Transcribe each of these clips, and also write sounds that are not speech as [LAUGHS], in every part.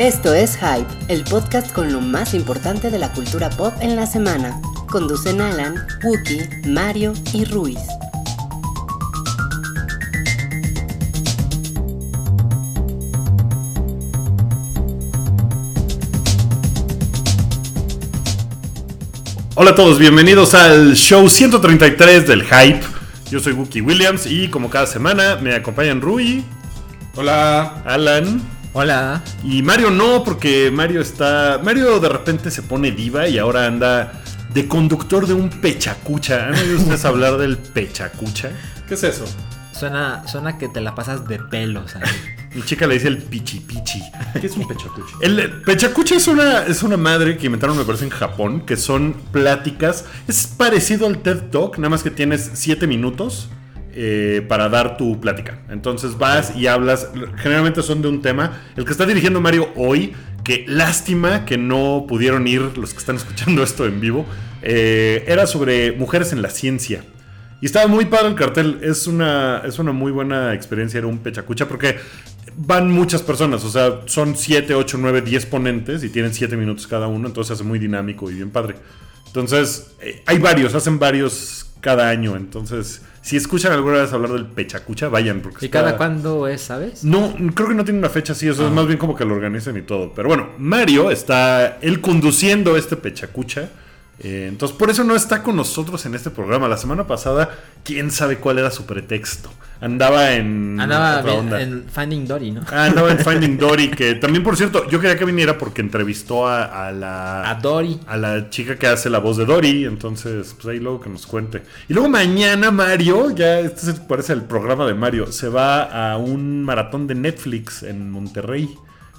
Esto es Hype, el podcast con lo más importante de la cultura pop en la semana. Conducen Alan, Wookie, Mario y Ruiz. Hola a todos, bienvenidos al show 133 del Hype. Yo soy Wookie Williams y como cada semana me acompañan Rui, Hola. Alan Hola. y Mario no, porque Mario está... Mario de repente se pone diva y ahora anda de conductor de un pechacucha. ¿Han oído ustedes hablar del pechacucha? [LAUGHS] ¿Qué es eso? Suena, suena que te la pasas de pelos ahí. [LAUGHS] Mi chica le dice el pichi pichi. ¿Qué es un pechacucho? El pechacucha es una, es una madre que inventaron, me parece, en Japón, que son pláticas. Es parecido al TED Talk, nada más que tienes 7 minutos eh, para dar tu plática. Entonces vas y hablas. Generalmente son de un tema. El que está dirigiendo Mario hoy, que lástima que no pudieron ir los que están escuchando [LAUGHS] esto en vivo, eh, era sobre mujeres en la ciencia. Y estaba muy padre el cartel. Es una, es una muy buena experiencia. Era un pechacucha porque van muchas personas. O sea, son 7, 8, 9, 10 ponentes y tienen 7 minutos cada uno. Entonces hace muy dinámico y bien padre. Entonces, eh, hay varios, hacen varios cada año. Entonces, si escuchan alguna vez hablar del pechacucha, vayan. Porque ¿Y está- cada cuándo es, sabes? no, creo que no tiene una fecha así, eso es más bien como que lo organizan y todo. Pero bueno, Mario está él conduciendo este pechacucha. Eh, entonces, por eso no está con nosotros en este programa. La semana pasada, quién sabe cuál era su pretexto. Andaba en. Andaba otra bien onda. en Finding Dory, ¿no? Ah, andaba en Finding [LAUGHS] Dory, que también, por cierto, yo quería que viniera porque entrevistó a, a la. A Dory. a la chica que hace la voz de Dory, entonces, pues ahí luego que nos cuente. Y luego mañana Mario, ya este parece al programa de Mario, se va a un maratón de Netflix en Monterrey.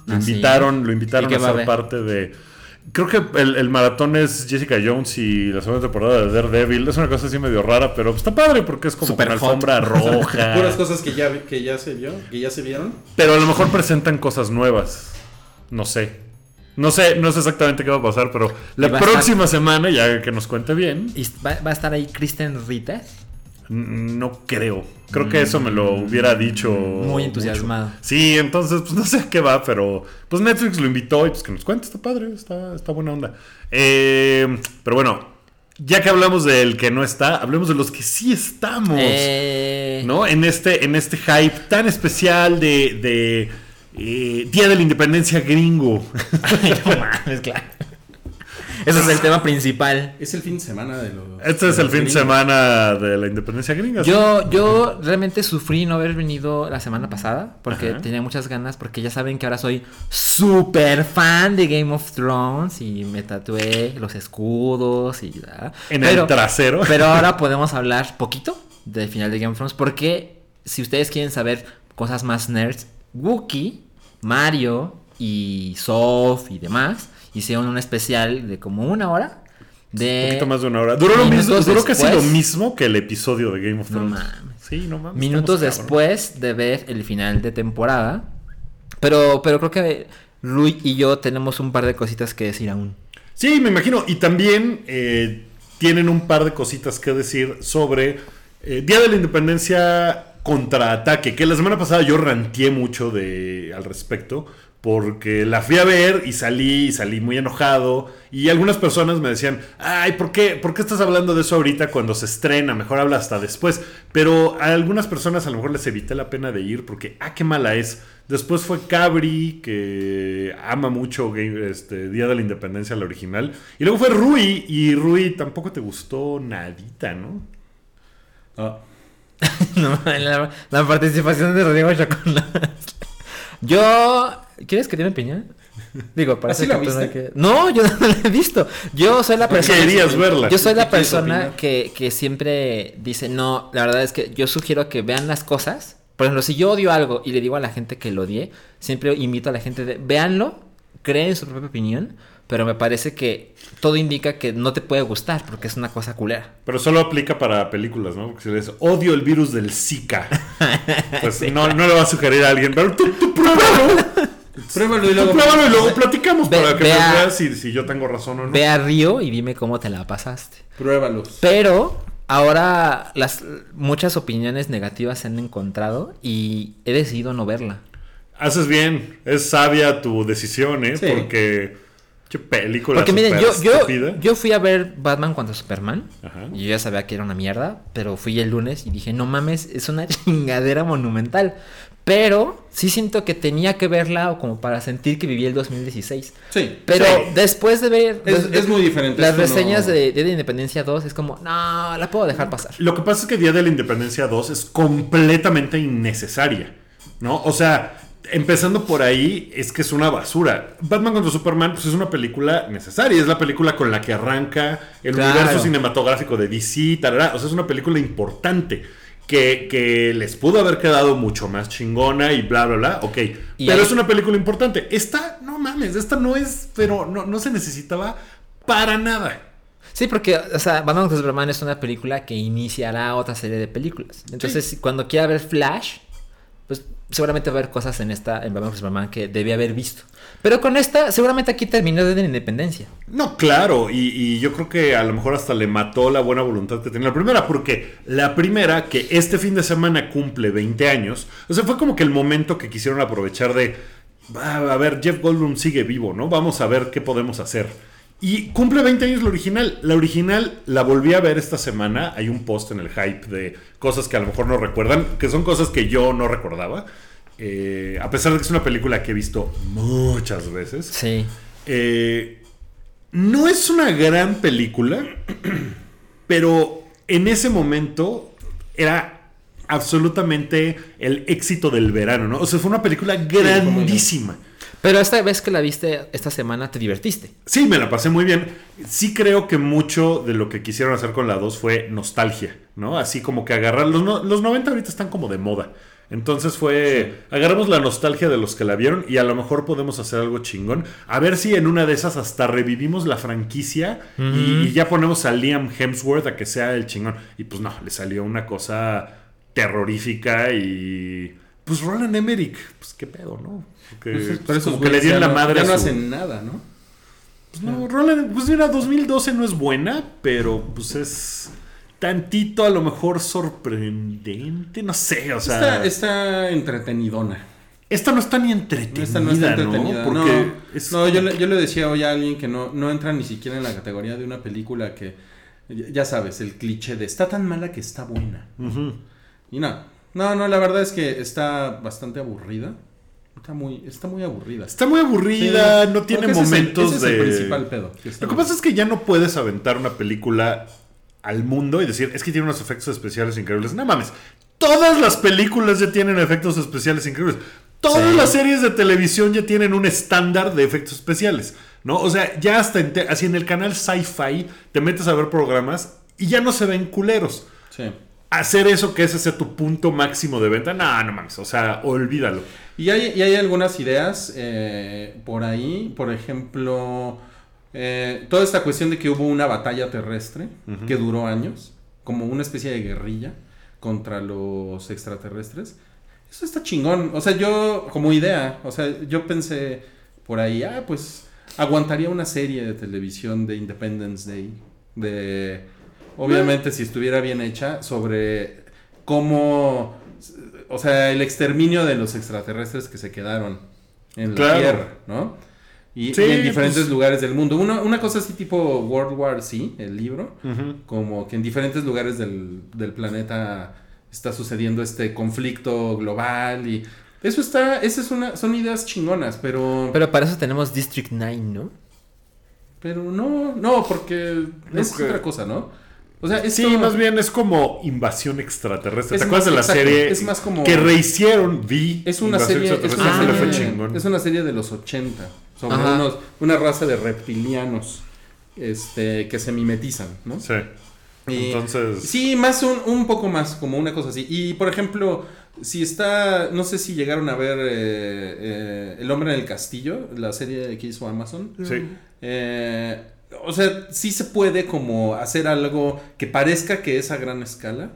Lo Ah, ¿sí? invitaron, lo invitaron ¿Y a ser parte de. Creo que el, el maratón es Jessica Jones y la segunda temporada de Daredevil. Es una cosa así medio rara, pero está padre porque es como Super una alfombra [LAUGHS] roja. [LAUGHS] Puras cosas que ya, que ya se vio, que ya se vieron. Pero a lo mejor presentan cosas nuevas. No sé. No sé, no sé exactamente qué va a pasar, pero la próxima semana, ya que nos cuente bien, ¿Y va, va a estar ahí Kristen Ritter? No creo. Creo que eso me lo hubiera dicho. Muy entusiasmado. mucho. Sí, entonces, pues no sé a qué va, pero pues Netflix lo invitó y pues que nos cuente, está padre, está, está buena onda. Eh, pero bueno, ya que hablamos del que no está, hablemos de los que sí estamos. Eh, ¿no? En este, en este hype tan especial de, de, eh, Día de la Independencia gringo. [LAUGHS] Ay, no mames, claro. Ese es el tema principal. Es el fin de semana de los. Este es el fin de semana de la Independencia gringa. ¿sí? Yo, yo realmente sufrí no haber venido la semana pasada porque Ajá. tenía muchas ganas porque ya saben que ahora soy súper fan de Game of Thrones y me tatué los escudos y ¿verdad? En el trasero. [LAUGHS] Pero ahora podemos hablar poquito del final de Game of Thrones porque si ustedes quieren saber cosas más nerds, Wookie, Mario y Soph y demás hicieron un especial de como una hora de Un poquito más de una hora. Duró, lo mismo, duró casi lo mismo que el episodio de Game of No Thrones. mames. Sí, no mames. minutos después de ver el final de temporada. Pero, pero creo que Rui y yo tenemos un par de cositas que decir aún. Sí, me imagino. Y también eh, tienen un par de cositas que decir sobre eh, Día de la Independencia contraataque. Que la semana pasada yo ranteé mucho de, al respecto. Porque la fui a ver y salí, y salí muy enojado. Y algunas personas me decían, ay, ¿por qué, ¿por qué estás hablando de eso ahorita cuando se estrena? Mejor habla hasta después. Pero a algunas personas a lo mejor les evité la pena de ir porque, ah, qué mala es. Después fue Cabri, que ama mucho este, Día de la Independencia, la original. Y luego fue Rui, y Rui tampoco te gustó nadita, ¿no? Ah, [LAUGHS] No, la, la participación de Rodrigo Chacón. Yo. ¿Quieres que mi opinión? Digo, para ¿Así ser la viste? que. No, yo [LAUGHS] no la he visto. Yo soy la ¿Por qué persona. querías verla? Yo soy la ¿Qué quieres persona que, que siempre dice, no, la verdad es que yo sugiero que vean las cosas. Por ejemplo, si yo odio algo y le digo a la gente que lo odie, siempre invito a la gente de, véanlo, creen su propia opinión, pero me parece que todo indica que no te puede gustar porque es una cosa culera. Pero solo aplica para películas, ¿no? Porque si les odio el virus del Zika, [LAUGHS] pues no, no le va a sugerir a alguien, pero tú, tú pruébalo. [LAUGHS] Pruébalo y luego. pruébalo y luego platicamos Ve- para que veas si, si yo tengo razón o no. Ve a Río y dime cómo te la pasaste. Pruébalos. Pero ahora las muchas opiniones negativas se han encontrado y he decidido no verla. Haces bien, es sabia tu decisión, ¿eh? Sí. Porque. Qué película. Porque miren, yo, yo, yo fui a ver Batman contra Superman. Ajá. Y yo ya sabía que era una mierda. Pero fui el lunes y dije, no mames, es una [LAUGHS] chingadera monumental. Pero sí siento que tenía que verla como para sentir que viví el 2016. Sí. Pero Sí. después de ver Es- de- es muy diferente, las no- reseñas de Día de Independencia 2, es como, no, la puedo dejar pasar. Lo que pasa es que Día de la Independencia 2 es completamente innecesaria, ¿no? O sea, empezando por ahí, es que es una basura. Batman contra Superman, pues es una película necesaria, es la película con la que arranca el Claro. universo cinematográfico de DC, tarara. o sea, es una película importante. Que, que les pudo haber quedado mucho más chingona y bla, bla, bla. Ok. Y pero es una película importante. Esta, no mames, esta no es, pero no, no se necesitaba para nada. Sí, porque, o sea, Batman contra Superman es una película que iniciará otra serie de películas. Entonces, cuando quiera ver Flash, pues seguramente va a haber cosas en esta, en Batman contra Superman que debía haber visto. Pero con esta, seguramente aquí terminó de la independencia. No, claro, y, y yo creo que a lo mejor hasta le mató la buena voluntad que tenía la primera, porque la primera, que este fin de semana cumple 20 años, o sea, fue como que el momento que quisieron aprovechar de, "Ah, a ver, Jeff Goldblum sigue vivo, ¿no? Vamos a ver qué podemos hacer. Y cumple 20 años la original. La original la volví a ver esta semana. Hay un post en el hype de cosas que a lo mejor no recuerdan, que son cosas que yo no recordaba. Eh, a pesar de que es una película que he visto muchas veces. Sí. Eh, no es una gran película, [CLEARS THROAT] pero en ese momento era absolutamente el éxito del verano, ¿no? O sea, fue una película grandísima. Pero esta vez que la viste esta semana te divertiste. Sí, me la pasé muy bien. Sí creo que mucho de lo que quisieron hacer con la 2 fue nostalgia, ¿no? Así como que agarrar... Los, no- los 90 ahorita están como de moda. Entonces fue... Agarramos la nostalgia de los que la vieron y a lo mejor podemos hacer algo chingón. A ver si en una de esas hasta revivimos la franquicia y, y ya ponemos a Liam Hemsworth a que sea el chingón. Y pues no, le salió una cosa terrorífica y... Pues Roland Emmerich, pues qué pedo, ¿no? Pues, por esos como que le dieron la madre Ya no hacen nada, ¿no? pues no, Roland, pues mira, 2012 no es buena, pero pues es tantito a lo mejor sorprendente, no sé, o sea, Está, está entretenidona. esta no está ni entretenida, Esta no está entretenida. No, Porque es no, yo, le, yo le decía hoy a alguien que no, no entra ni siquiera en la categoría de una película que, ya sabes, el cliché de está tan mala que está buena. Y no, no, no, la verdad es que está bastante aburrida. Está muy, está muy aburrida. Está muy aburrida, Sí. no tiene Creo ese es el- momentos es de... el principal pedo. que Lo que pasa es que ya no puedes aventar una película al mundo y decir, es que tiene unos efectos especiales increíbles. No mames, todas las películas ya tienen efectos especiales increíbles. Todas Sí. las series de televisión ya tienen un estándar de efectos especiales, ¿no? O sea, ya hasta en así en el canal Sci-Fi te metes a ver programas y ya no se ven culeros. Sí. Hacer eso que ese sea tu punto máximo de venta, no, no mames, o sea, olvídalo. Y hay, y hay algunas ideas eh, por ahí, por ejemplo, eh, toda esta cuestión de que hubo una batalla terrestre que duró años, como una especie de guerrilla contra los extraterrestres. Eso está chingón. O sea, yo, como idea, o sea, yo pensé por ahí, ah, pues aguantaría una serie de televisión de Independence Day. De. Obviamente, si estuviera bien hecha, sobre cómo. O sea, el exterminio de los extraterrestres que se quedaron en la Claro. Tierra, ¿no? Y, Sí, y en diferentes pues- lugares del mundo. Una, una cosa así tipo World War Z, el libro, como que en diferentes lugares del, del planeta está sucediendo este conflicto global y eso está, esa es una, son ideas chingonas, pero, pero, Pero para eso tenemos District 9, ¿no? no, no, porque No es otra cosa, ¿no? O sea, esto- Sí, más bien es como invasión extraterrestre. Es ¿Te acuerdas de la exacto, serie es más como- que rehicieron? Vi. es una serie, es una serie es una serie de los 80 sobre unos, una raza de reptilianos este, que se mimetizan, ¿no? Sí. Y- Entonces. Sí, más un, un poco más, como una cosa así. Y por ejemplo, si está, no sé si llegaron a ver eh, eh, El hombre en el castillo, la serie que hizo Amazon. Sí. Eh, o sea, sí se puede como hacer algo que parezca que es a gran escala.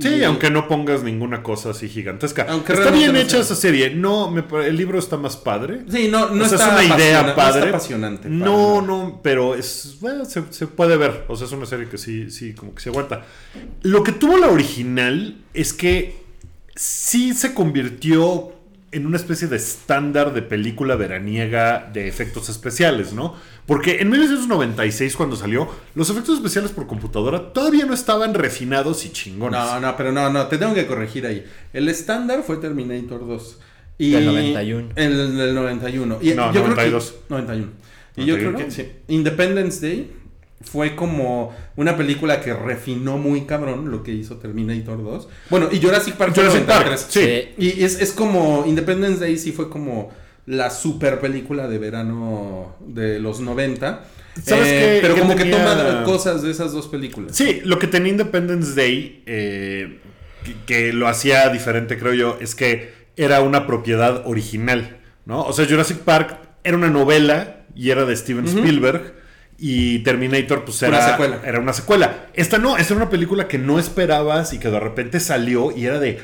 Sí, Y- aunque no pongas ninguna cosa así gigantesca. Aunque está bien hecha esa serie. No, me el libro está más padre. Sí, no, no o sea, está es una idea no padre. está apasionante. para No, no, pero es bueno, se, se puede ver. O sea, es una serie que sí, sí, como que se aguanta. Lo que tuvo la original es que sí se convirtió en una especie de estándar de película veraniega de efectos especiales, ¿no? Porque en 1996 cuando salió, los efectos especiales por computadora todavía no estaban refinados y chingones. No, no, pero no, no, te tengo que corregir ahí. El estándar fue Terminator 2. Y Del 91. El del 91. Y No, yo creo 92. que- 91. Y yo 91. creo que sí. Independence Day fue como una película que refinó muy cabrón lo que hizo Terminator 2. Bueno, y Jurassic Park Jurassic Park, 93. sí. Y es, es como Independence Day sí fue como la super película de verano de los 90. ¿Sabes Eh, qué? Pero como que toma cosas de esas dos películas. Sí, lo que tenía Independence Day, eh, que, que lo hacía diferente, creo yo, es que era una propiedad original, ¿no? O sea, Jurassic Park era una novela y era de Steven Spielberg. Y Terminator, pues Una era, secuela. era una secuela. Esta no, esta era una película que no esperabas y que de repente salió y era de.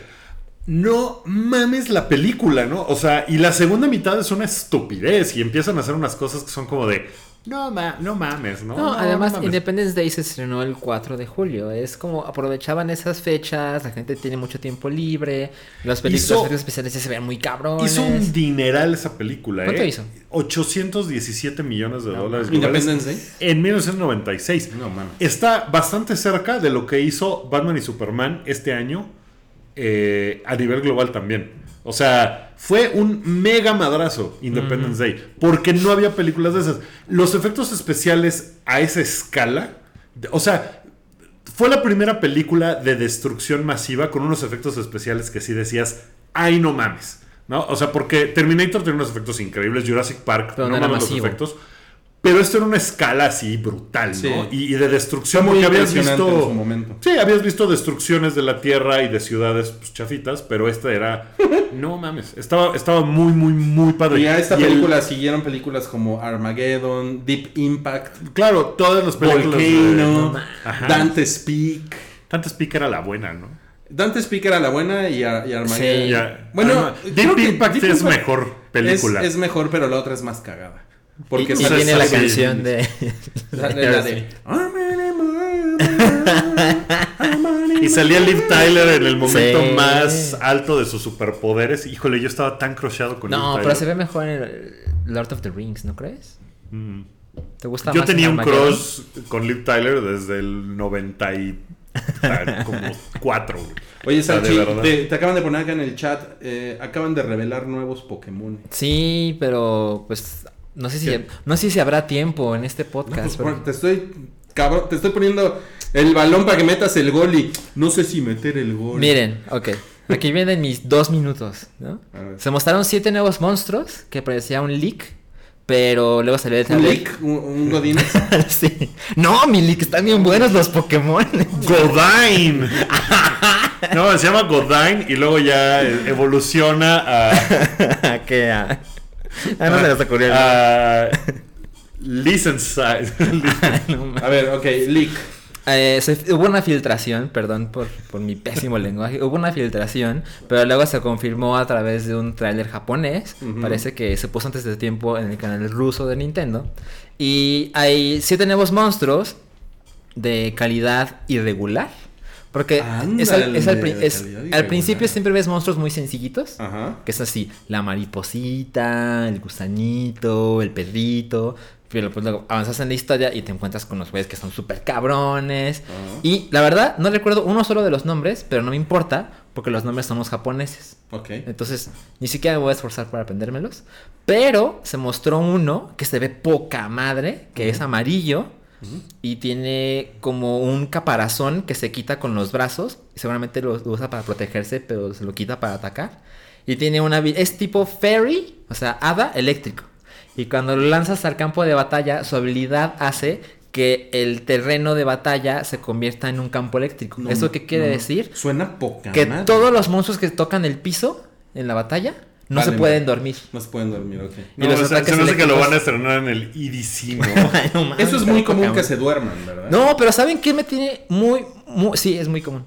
No mames la película, ¿no? O sea, y la segunda mitad es una estupidez y empiezan a hacer unas cosas que son como de. No, ma- no mames, ¿no? No, además mames". Independence Day se estrenó el 4 de julio. Es como aprovechaban esas fechas, la gente tiene mucho tiempo libre, los películas especiales ya se ven muy cabrones. Hizo un dineral esa película, ¿Cuánto ¿eh? hizo? 817 millones de dólares. Independence Day. En 1996. No mames. Está bastante cerca de lo que hizo Batman y Superman este año eh, a nivel global también. O sea, fue un mega madrazo Independence Day. Porque no había películas de esas. Los efectos especiales a esa escala. O sea, fue la primera película de destrucción masiva con unos efectos especiales que sí decías, ay no mames. ¿No? O sea, porque Terminator tiene unos efectos increíbles, Jurassic Park, Pero no mames los efectos. Pero esto era una escala así brutal, ¿no? Y, y de destrucción, muy porque habías impresionante visto. en su momento. Sí, habías visto destrucciones de la tierra y de ciudades pues, chafitas, pero esta era. [LAUGHS] no mames. Estaba, estaba muy, muy, muy padre. Y a esta Y el- película siguieron películas como Armageddon, Deep Impact, claro, todas las películas. de- Volcano, Ajá. Dante Speak. Dante Speak era la buena, ¿no? Dante Speak era la buena y, Ar- y Armageddon. Sí. Ya. Bueno, Arma- Deep Impact Deep es mejor película. Es, es mejor, pero la otra es más cagada. Porque y, y tiene la canción de. la, [LAUGHS] la de [LAUGHS] Y salía Liv Tyler en el momento Sí. más alto de sus superpoderes. Híjole, yo estaba tan crocheado con Liv No, Tyler. pero se ve mejor en el Lord of the Rings, ¿no crees? Mm. ¿Te gusta Yo más tenía en un cross con Liv Tyler desde el 90 y ah, [LAUGHS] como 4. Oye, te, te acaban de poner acá en el chat, eh, acaban de revelar nuevos Pokémon. Sí, pero pues no sé si no sé si habrá tiempo en este No, podcast. pues, pero- por- te estoy, cabrón, te estoy poniendo el balón para que metas el gol y no sé si meter el gol. Miren, ok. Aquí vienen mis dos minutos, ¿no? A. Se mostraron siete nuevos monstruos que parecía un leak, pero luego salió el Un leak, un, un godín. [LAUGHS] sí. No, mi leak, están bien buenos los Pokémon. Godine. [LAUGHS] No, se llama Godine y luego ya eh, evoluciona a. [LAUGHS] ¿Qué? Ah, Ah, no se les ocurrió. el nombre. a License. [LAUGHS] No, ma- A ver, ok, leak. Eh, se- hubo una filtración, perdón por, por mi pésimo [LAUGHS] lenguaje, hubo una filtración, pero luego se confirmó a través de un tráiler japonés, parece que se puso antes de tiempo en el canal ruso de Nintendo, y hay siete nuevos monstruos de calidad irregular, porque es al, es es- principio siempre ves monstruos muy sencillitos, Ajá. que es así, la mariposita, el gusanito, el perrito. Pero pues luego avanzas en la historia y te encuentras con los güeyes que son súper cabrones. Y la verdad, no recuerdo uno solo de los nombres, pero no me importa, porque los nombres son los japoneses. Ok. Entonces, ni siquiera me voy a esforzar para aprendérmelos. Pero se mostró uno que se ve poca madre, que es amarillo. Y tiene como un caparazón que se quita con los brazos. Seguramente lo usa para protegerse, pero se lo quita para atacar. Y tiene una... Es tipo fairy, o sea, hada eléctrico. Y cuando lo lanzas al campo de batalla, su habilidad hace que el terreno de batalla se convierta en un campo eléctrico. No, ¿Eso qué quiere no. decir? Suena poca Que madre. todos los monstruos que tocan el piso en la batalla no Vale, se pueden dormir. No se pueden dormir, ok. Y No, los se, ataques se me hace que lo van a estrenar en el EDC, [LAUGHS] ¿no? No Eso es muy común que se duerman, ¿verdad? No, pero ¿saben qué me tiene muy, muy... Sí, es muy común.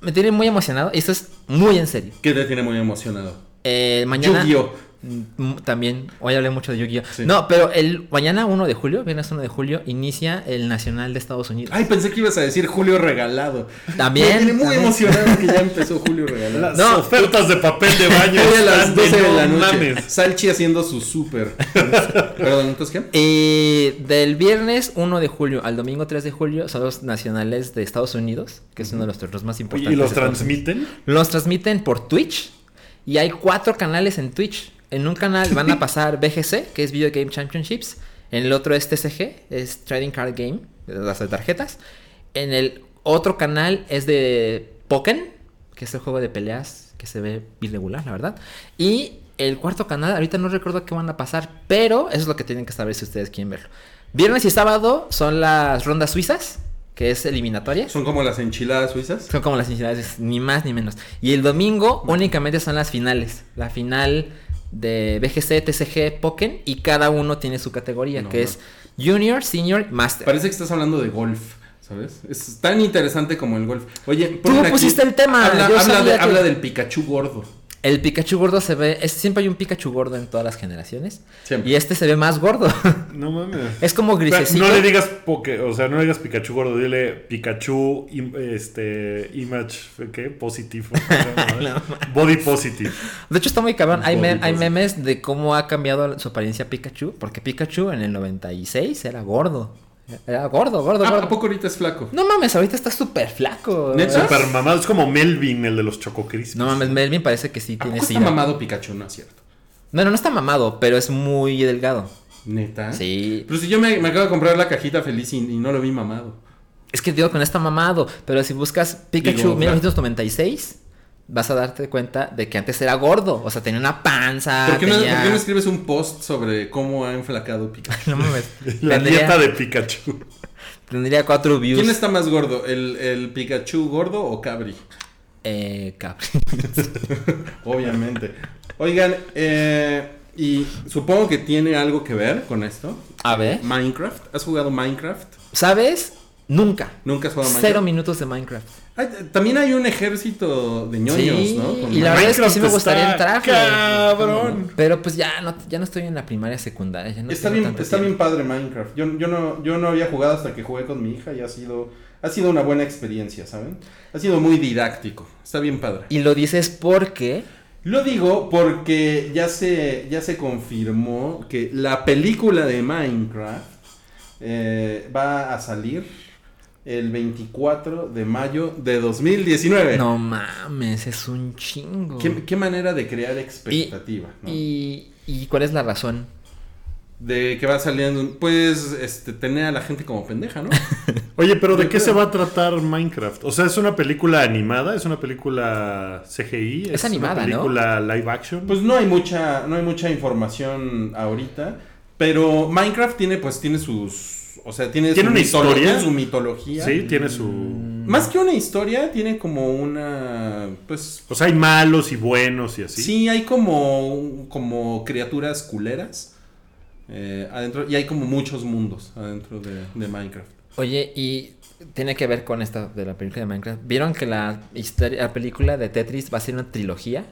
Me tiene muy emocionado. Y esto es muy en serio. ¿Qué te tiene muy emocionado? Eh, mañana... Yu-Gi-Oh! Mm, También, hoy hablé mucho de Yu-Gi-Oh! Sí. No, pero el mañana 1 de julio, viernes 1 de julio, inicia el Nacional de Estados Unidos. Ay, pensé que ibas a decir Julio Regalado. También, Me muy también. emocionado que ya [LAUGHS] empezó Julio Regalado. Las No. ofertas de papel de baño Hoy a las están de 12 de la no noche. mames. Salchi haciendo su súper. Perdón, ¿entonces qué? Y del viernes 1 de julio al domingo 3 de julio son los nacionales de Estados Unidos, que es uno de los torneos más importantes. ¿Y los transmiten? Los transmiten por Twitch y hay cuatro canales en Twitch. En un canal van a [LAUGHS] pasar BGC, que es Video Game Championships. En el otro es TCG, es Trading Card Game, las de tarjetas. En el otro canal es de Pokken, que es el juego de peleas que se ve irregular, la verdad. Y el cuarto canal, ahorita no recuerdo qué van a pasar, pero eso es lo que tienen que saber si ustedes quieren verlo. Viernes y sábado son las rondas suizas, que es eliminatorias. Son como las enchiladas suizas. Son como las entidades, ni más ni menos. Y el domingo únicamente son las finales. La final de BGC, TCG, Pokken y cada uno tiene su categoría, No, que no. es Junior, Senior, Master. Parece que estás hablando de golf, ¿sabes? Es tan interesante como el golf. Oye, Tú aquí- pusiste el tema, Habla, habla de- que- habla del Pikachu gordo. El Pikachu gordo se ve, es, siempre hay un Pikachu gordo en todas las generaciones. Siempre. Y este se ve más gordo. [LAUGHS] No mames. es como Pero grisecito. No le digas poke, o sea, no le digas Pikachu gordo, dile Pikachu im- este image ¿qué? Positive. [LAUGHS] Body positive. De hecho, está muy cabrón. Hay, me- hay memes de cómo ha cambiado su apariencia Pikachu. Porque Pikachu en el 96 era gordo. Era gordo, gordo, Ah, gordo. ¿A poco ahorita es flaco? No mames, ahorita está súper flaco. ¿Neta? Super mamado, es como Melvin, el de los Choco Crispies. No mames, Melvin parece que sí ¿A tiene poco está sida. mamado Pikachu? No es cierto. No, no, no está mamado, pero es muy delgado. ¿Neta? Sí. Pero si yo me, me acabo de comprar la cajita feliz y, y no lo vi mamado. Es que digo que no está mamado, pero si buscas Pikachu Digo, 1996, vas a darte cuenta de que antes era gordo. O sea, tenía una panza. ¿Por qué, no, tenía- por qué no escribes un post sobre cómo ha enflacado [LAUGHS] Pikachu? No mames. [LAUGHS] La tendría, dieta de Pikachu. tendría cuatro views. ¿Quién está más gordo? ¿El, el Pikachu gordo o Cabri? Eh, Capri. [LAUGHS] Obviamente. Oigan, eh, y supongo que tiene algo que ver con esto. A ver. Minecraft. ¿Has jugado Minecraft? ¿Sabes? Nunca. ¿Nunca has jugado Minecraft? Cero minutos de Minecraft. Ay, también hay un ejército de ñoños, Sí, ¿no? Con y la verdad es que sí me gustaría está entrarle. Cabrón. Pero pues ya no, ya no estoy en la primaria secundaria. ya no está bien, está tiempo. bien padre Minecraft. Yo, yo, no, yo no había jugado hasta que jugué con mi hija y ha sido, ha sido una buena experiencia, ¿saben? Ha sido muy didáctico. Está bien padre. Y lo dices porque. Lo digo porque ya se, ya se confirmó que la película de Minecraft eh, va a salir el 24 de mayo de 2019. No mames, es un chingo. ¿Qué, qué manera de crear expectativa, ¿no? ¿Y, ¿Y cuál es la razón? De que va saliendo, pues, este, tener a la gente como pendeja, ¿no? [LAUGHS] Oye, pero ¿de qué creo. se va a tratar Minecraft? O sea, ¿es una película animada? ¿Es una película CGI? Es animada, una ¿no? película live action? Pues no hay mucha, no hay mucha información ahorita, pero Minecraft tiene, pues, tiene sus, o sea, tiene, ¿Tiene su una historia? tiene su mitología. sí, tiene su... Más que una historia, tiene como una, pues, O sea, hay malos y buenos y así. sí, hay como, como criaturas culeras eh, adentro y hay como muchos mundos adentro de, de Minecraft. Oye, y tiene que ver con esta de la película de Minecraft. ¿Vieron que la historia, la película de Tetris va a ser una trilogía?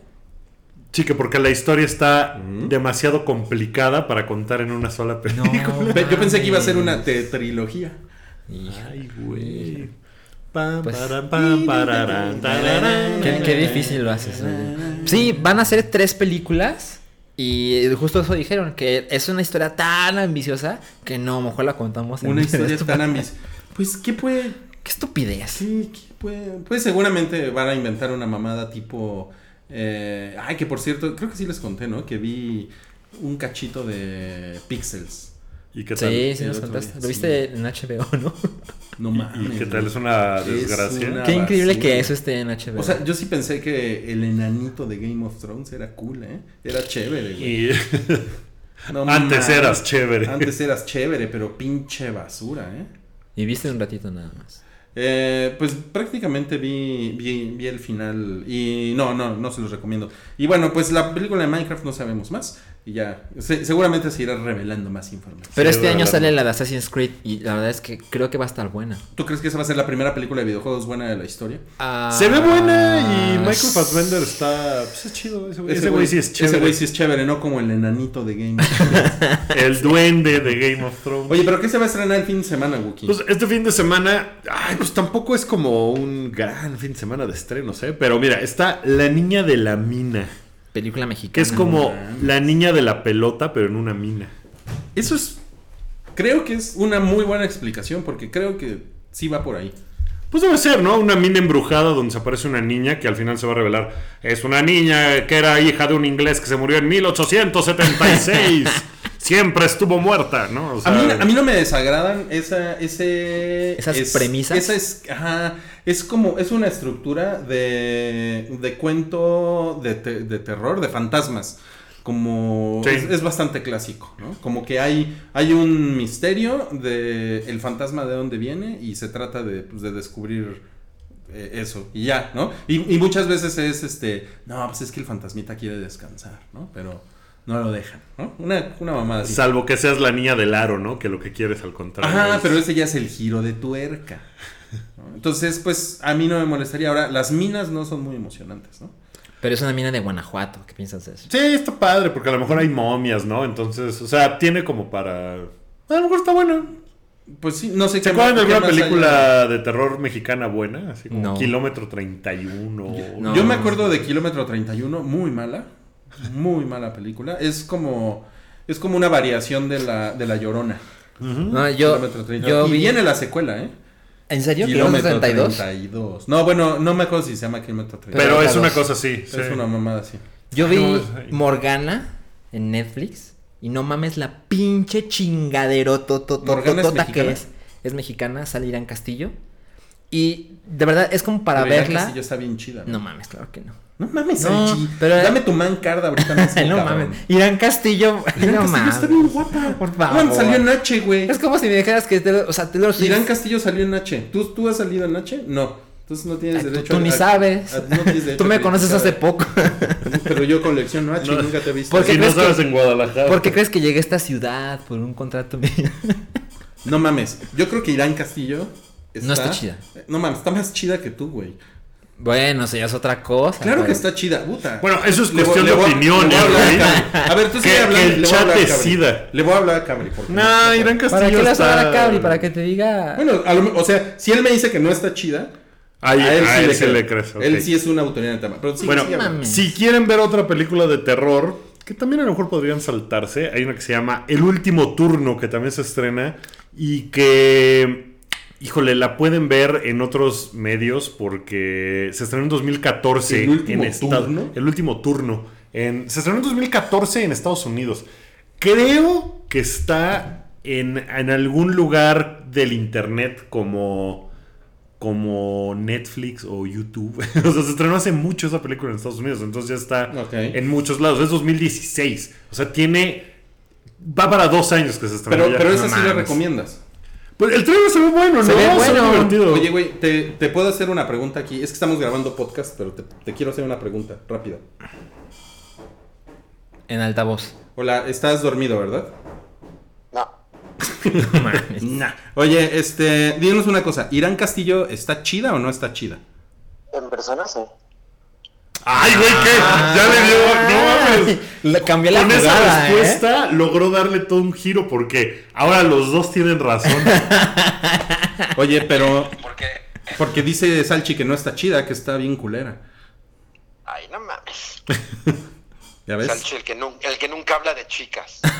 Sí, que porque la historia está demasiado complicada para contar en una sola película. Pe- Yo pensé que iba a ser una tetrilogía. Ay, güey. Pues-. Qué, qué difícil lo haces. Sí, van a ser tres películas. Y justo eso dijeron, que es una historia tan ambiciosa que no, a lo mejor la contamos en Una historia tan ambis. Pues, ¿qué puede...? Qué estupidez. Sí, ¿qué puede? Pues seguramente van a inventar una mamada tipo... eh, ay, que por cierto, creo que sí les conté, ¿no? Que vi un cachito de Pixels. ¿Y qué tal? Sí, sí nos contaste. día, Lo sí. viste en HBO, ¿no? No ¿Y- mames. ¿Y qué tal? Es una Es desgracia. una- Qué increíble basura. que eso esté en HBO. O sea, yo sí pensé que el enanito de Game of Thrones era cool, ¿eh? Era chévere, güey. Y [LAUGHS] No antes mames. eras chévere. Antes eras chévere, pero pinche basura, ¿eh? y viste un ratito nada más. Eh, pues prácticamente vi, vi, vi el final y no, no, no se los recomiendo. Y bueno, pues la película de Minecraft no sabemos más. Y ya. Se- seguramente se irá revelando más información. Pero Sí, este año sale la de Assassin's Creed y la verdad es que creo que va a estar buena. ¿Tú crees que esa va a ser la primera película de videojuegos buena de la historia? Ah, Se ve buena y Michael Fassbender está. Pues es chido. Ese güey ese güey sí es chévere. Ese güey sí es chévere, no como el enanito de Game. of Thrones. [LAUGHS] [LAUGHS] El duende de Game of Thrones. Oye, ¿pero qué se va a estrenar el fin de semana, Wookie? Pues este fin de semana, ay, pues tampoco es como un gran fin de semana de estrenos, ¿eh? Pero mira, está La Niña de la Mina, Película mexicana. que es como la niña de la pelota, pero en una mina. Eso es. Creo que es una muy buena explicación, porque creo que sí va por ahí. Pues debe ser, ¿no? Una mina embrujada donde se aparece una niña que al final se va a revelar. Es una niña que era hija de un inglés que se murió en 1876. [LAUGHS] Siempre estuvo muerta, ¿no? O A mí, a mí no me desagradan esa, ese, Esas es- premisas. Esa es, ajá, es como, es una estructura de, de cuento de, te- de terror, de fantasmas. Como Sí. es, es bastante clásico, ¿no? Como que hay, hay un misterio de el fantasma de dónde viene y se trata de, pues, de descubrir eh, eso y ya, ¿no? Y, y muchas veces es este, no, pues es que el fantasmita quiere descansar, ¿no? Pero no lo dejan, ¿no? Una, una mamada así. Salvo que seas la niña del aro, ¿no? Que lo que quieres al contrario. Ajá, es- pero ese ya es el giro de tuerca. ¿no? Entonces, pues a mí no me molestaría. Ahora, las minas no son muy emocionantes, ¿no? Pero es una mina de Guanajuato. ¿Qué piensas de eso? Sí, está padre, porque a lo mejor hay momias, ¿no? Entonces, o sea, tiene como para. A lo mejor está buena. Pues sí, no sé ¿Se qué acuerdan de alguna película de terror mexicana buena? Así como No. Kilómetro 31. haya. No. Yo me acuerdo de Kilómetro 31, muy mala. Muy mala película. Es como. Es como una variación de la, de la llorona. No, yo, Kilómetro 31. yo y vi... viene la secuela, ¿eh? ¿En serio? ¿Kilómetro 32? 32. No, bueno, no me acuerdo si se llama Kilómetro 32. Pero es una cosa así. es sí. una mamada así. Yo vi es- Morgana en Netflix y no mames la pinche chingadero ¿Morgana es que mexicana? es. Es mexicana, sale Irán Castillo. Y de verdad es como para Pero verla. Castillo está bien chida. No mames, claro que no. No mames, No, Salchi. pero- Dame tu man card ahorita [LAUGHS] mismo, no cabrón. mames. Irán Castillo, Irán [LAUGHS] no Castillo mames. está bien guapa. Por No favor. mames, salió en H, güey. Es como si me dijeras que Taylor- o sea, Taylor Swift- Irán Castillo salió en H. ¿Tú, ¿Tú has salido en H? No. Entonces no tienes Ay, tú- derecho tú ni sabes. a- no tienes derecho [LAUGHS] Tú me conoces hace poco. Pero yo colecciono H y No. nunca te he visto. ¿Por qué Si no crees que- sabes en Guadalajara. ¿Por qué crees que llegué a esta ciudad por un contrato mío? No mames. Yo creo que Irán Castillo está... No está chida. No mames, está más chida que tú, güey. Bueno, eso ya es otra cosa. Claro que está chida, puta. Bueno, eso es voy- cuestión de voy opinión, voy a hablar a ver, tú sigue hablando. que el le voy a chat hablar a Cabri. decida. Le voy a hablar a Cabri. porque No, Irán Castillo ¿Para qué le vas a hablar a Cabri? Para que te diga. Bueno, a lo- o sea, si él me dice que no está chida, Ahí- a él a sí él le crees, ok. Él sí es una autoridad en el tema. Pero sí, Bueno, sí, si quieren ver otra película de terror, que también a lo mejor podrían saltarse, hay una que se llama El último turno, que también se estrena y que, híjole, la pueden ver en otros medios porque se estrenó en 2014 ¿El último en Estados turno? El último turno. En, se estrenó en 2014 en Estados Unidos. Creo que está en, en algún lugar del internet como como Netflix o YouTube. [LAUGHS] o sea, se estrenó hace mucho esa película en Estados Unidos, entonces ya está en muchos lados. Es 2016. O sea, tiene... Va para dos años que se estrenó. Pero, ya. pero esa sí la recomiendas. Pues el trailer se ve bueno, Se ¿no? ve Se bueno. divertido. Oye, güey, te, te puedo hacer una pregunta aquí. Es que estamos grabando podcast, pero te, te quiero hacer una pregunta rápida. En altavoz. Hola, estás dormido, ¿verdad? No, No [LAUGHS] mames. Nah. Oye, este, dinos una cosa. ¿Irán Castillo está chida o no está chida? en persona sí. Ay, güey, ¿qué? Ya le dio... No mames. Le cambié la Con esa jugada, ¿eh? respuesta logró darle todo un giro porque ahora los dos tienen razón. [LAUGHS] Oye, pero Porque, porque dice Salchi que no está chida, que está bien culera. ay, no mames. [LAUGHS] ¿Ya ves? Salchi, el que, nun- el que nunca habla de chicas. [LAUGHS]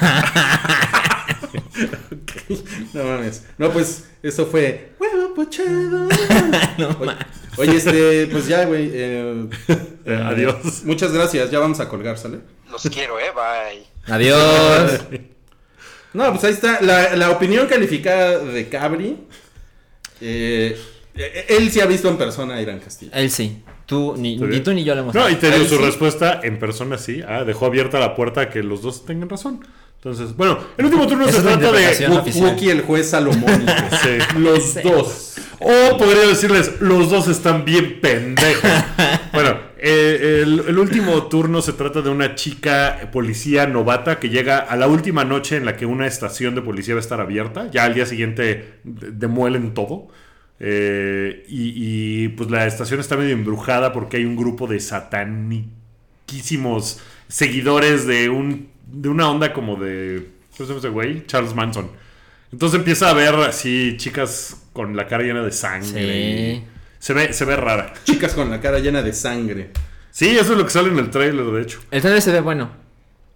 No mames. No, pues eso fue. Huevo pochado. [LAUGHS] oye, oye, este, pues ya, güey. eh, Eh, [LAUGHS] adiós. Muchas gracias. Ya vamos a colgar, ¿sale? Los quiero, eh, bye. Adiós. No, pues ahí está. La, la opinión calificada de Cabri. eh, eh, él sí ha visto en persona a Irán Castillo. Él sí. Tú ni, ¿Está ni tú ni yo le hemos No, y te dio su sí. respuesta en persona, sí. Ah, dejó abierta la puerta a que los dos tengan razón. Entonces, bueno, el último turno Esa se trata de. Wookie, el juez Salomón. [LAUGHS] Sí. Los dos. O podría decirles, los dos están bien pendejos. [LAUGHS] bueno, Eh, el, el último turno se trata de una chica policía novata que llega a la última noche en la que una estación de policía va a estar abierta. Ya al día siguiente de- demuelen todo. Eh, y, y, pues la estación está medio embrujada porque hay un grupo de sataniquísimos seguidores de un de una onda como de ¿cómo se llama ese güey? Charles Manson. Entonces empieza a ver así chicas con la cara llena de sangre. Sí. Se ve, se ve rara. Chicas con la cara llena de sangre. Sí, eso es lo que sale en el trailer, de hecho. El trailer se ve bueno.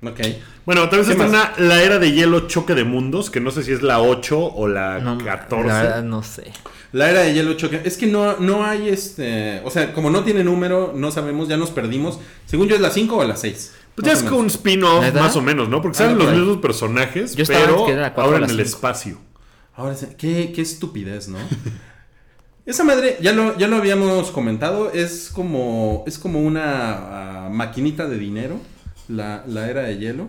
Ok. Bueno, también se ¿Qué estrena La Era de Hielo Choque de Mundos, que no sé si es la 8 o la No, 14. La verdad, no sé. La era de hielo choque. Es que no, no hay este. O sea, como no tiene número, no sabemos, ya nos perdimos. Según yo, es la 5 o la 6. Pues ya es como un spin-off, más o menos, ¿no? Porque Ah, salen los ahí. mismos personajes, Yo estaba pero ahora en el espacio. Ahora, sí, qué, qué estupidez, ¿no? [LAUGHS] Esa madre, ya lo, ya lo habíamos comentado, es como, es como una ah, maquinita de dinero, la, la era de hielo.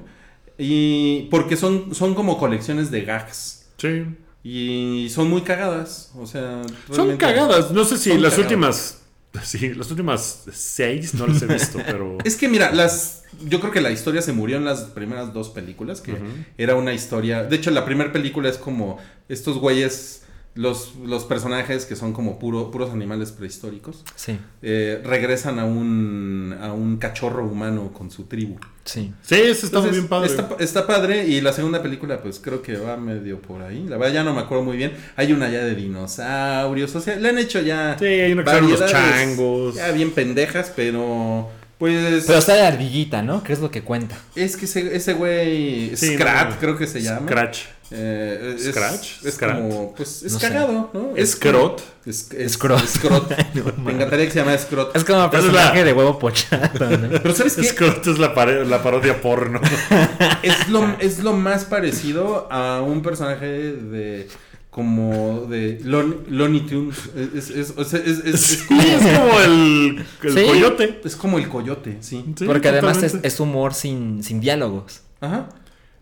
Y porque son, son como colecciones de gags. Sí. Y son muy cagadas. O sea, Son cagadas. No sé si las cagadas. últimas. Sí, las últimas seis no las he visto, [LAUGHS] pero. Es que mira, las. Yo creo que la historia se murió en las primeras dos películas, que era una historia. De hecho, la primera película es como estos güeyes, los, los personajes que son como puro, puros animales prehistóricos, Sí, eh, regresan a un, a un cachorro humano con su tribu. sí. Sí, eso está muy Entonces, bien padre. Está, está padre y la segunda película pues creo que va medio por ahí. La verdad ya no me acuerdo muy bien. Hay una ya de dinosaurios, o sea, le han hecho ya... Sí, hay una que son los changos. Ya bien pendejas, pero pues... Pero está de ardillita, ¿no? Que es lo que cuenta. Es que ese, ese güey, Sí, Scrat, no. creo que se llama. Scratch. Eh, es, Scratch, Es como, pues, es No sé. cagado, ¿no? Scrot. Es, es, Scrot. Scrot. [LAUGHS] Me encantaría que se llame Scrot. Es como personaje la- de huevo pochado, ¿no? [LAUGHS] Pero ¿sabes qué? Scrot es la, parodia porno. [LAUGHS] Es lo, es lo más parecido a un personaje de... Como de Lon- Looney Tunes. Es, es, es, es, es- es Sí, como, es como el, el Sí. coyote. es como el coyote, sí. Sí, Porque además es humor sin, sin diálogos. Ajá.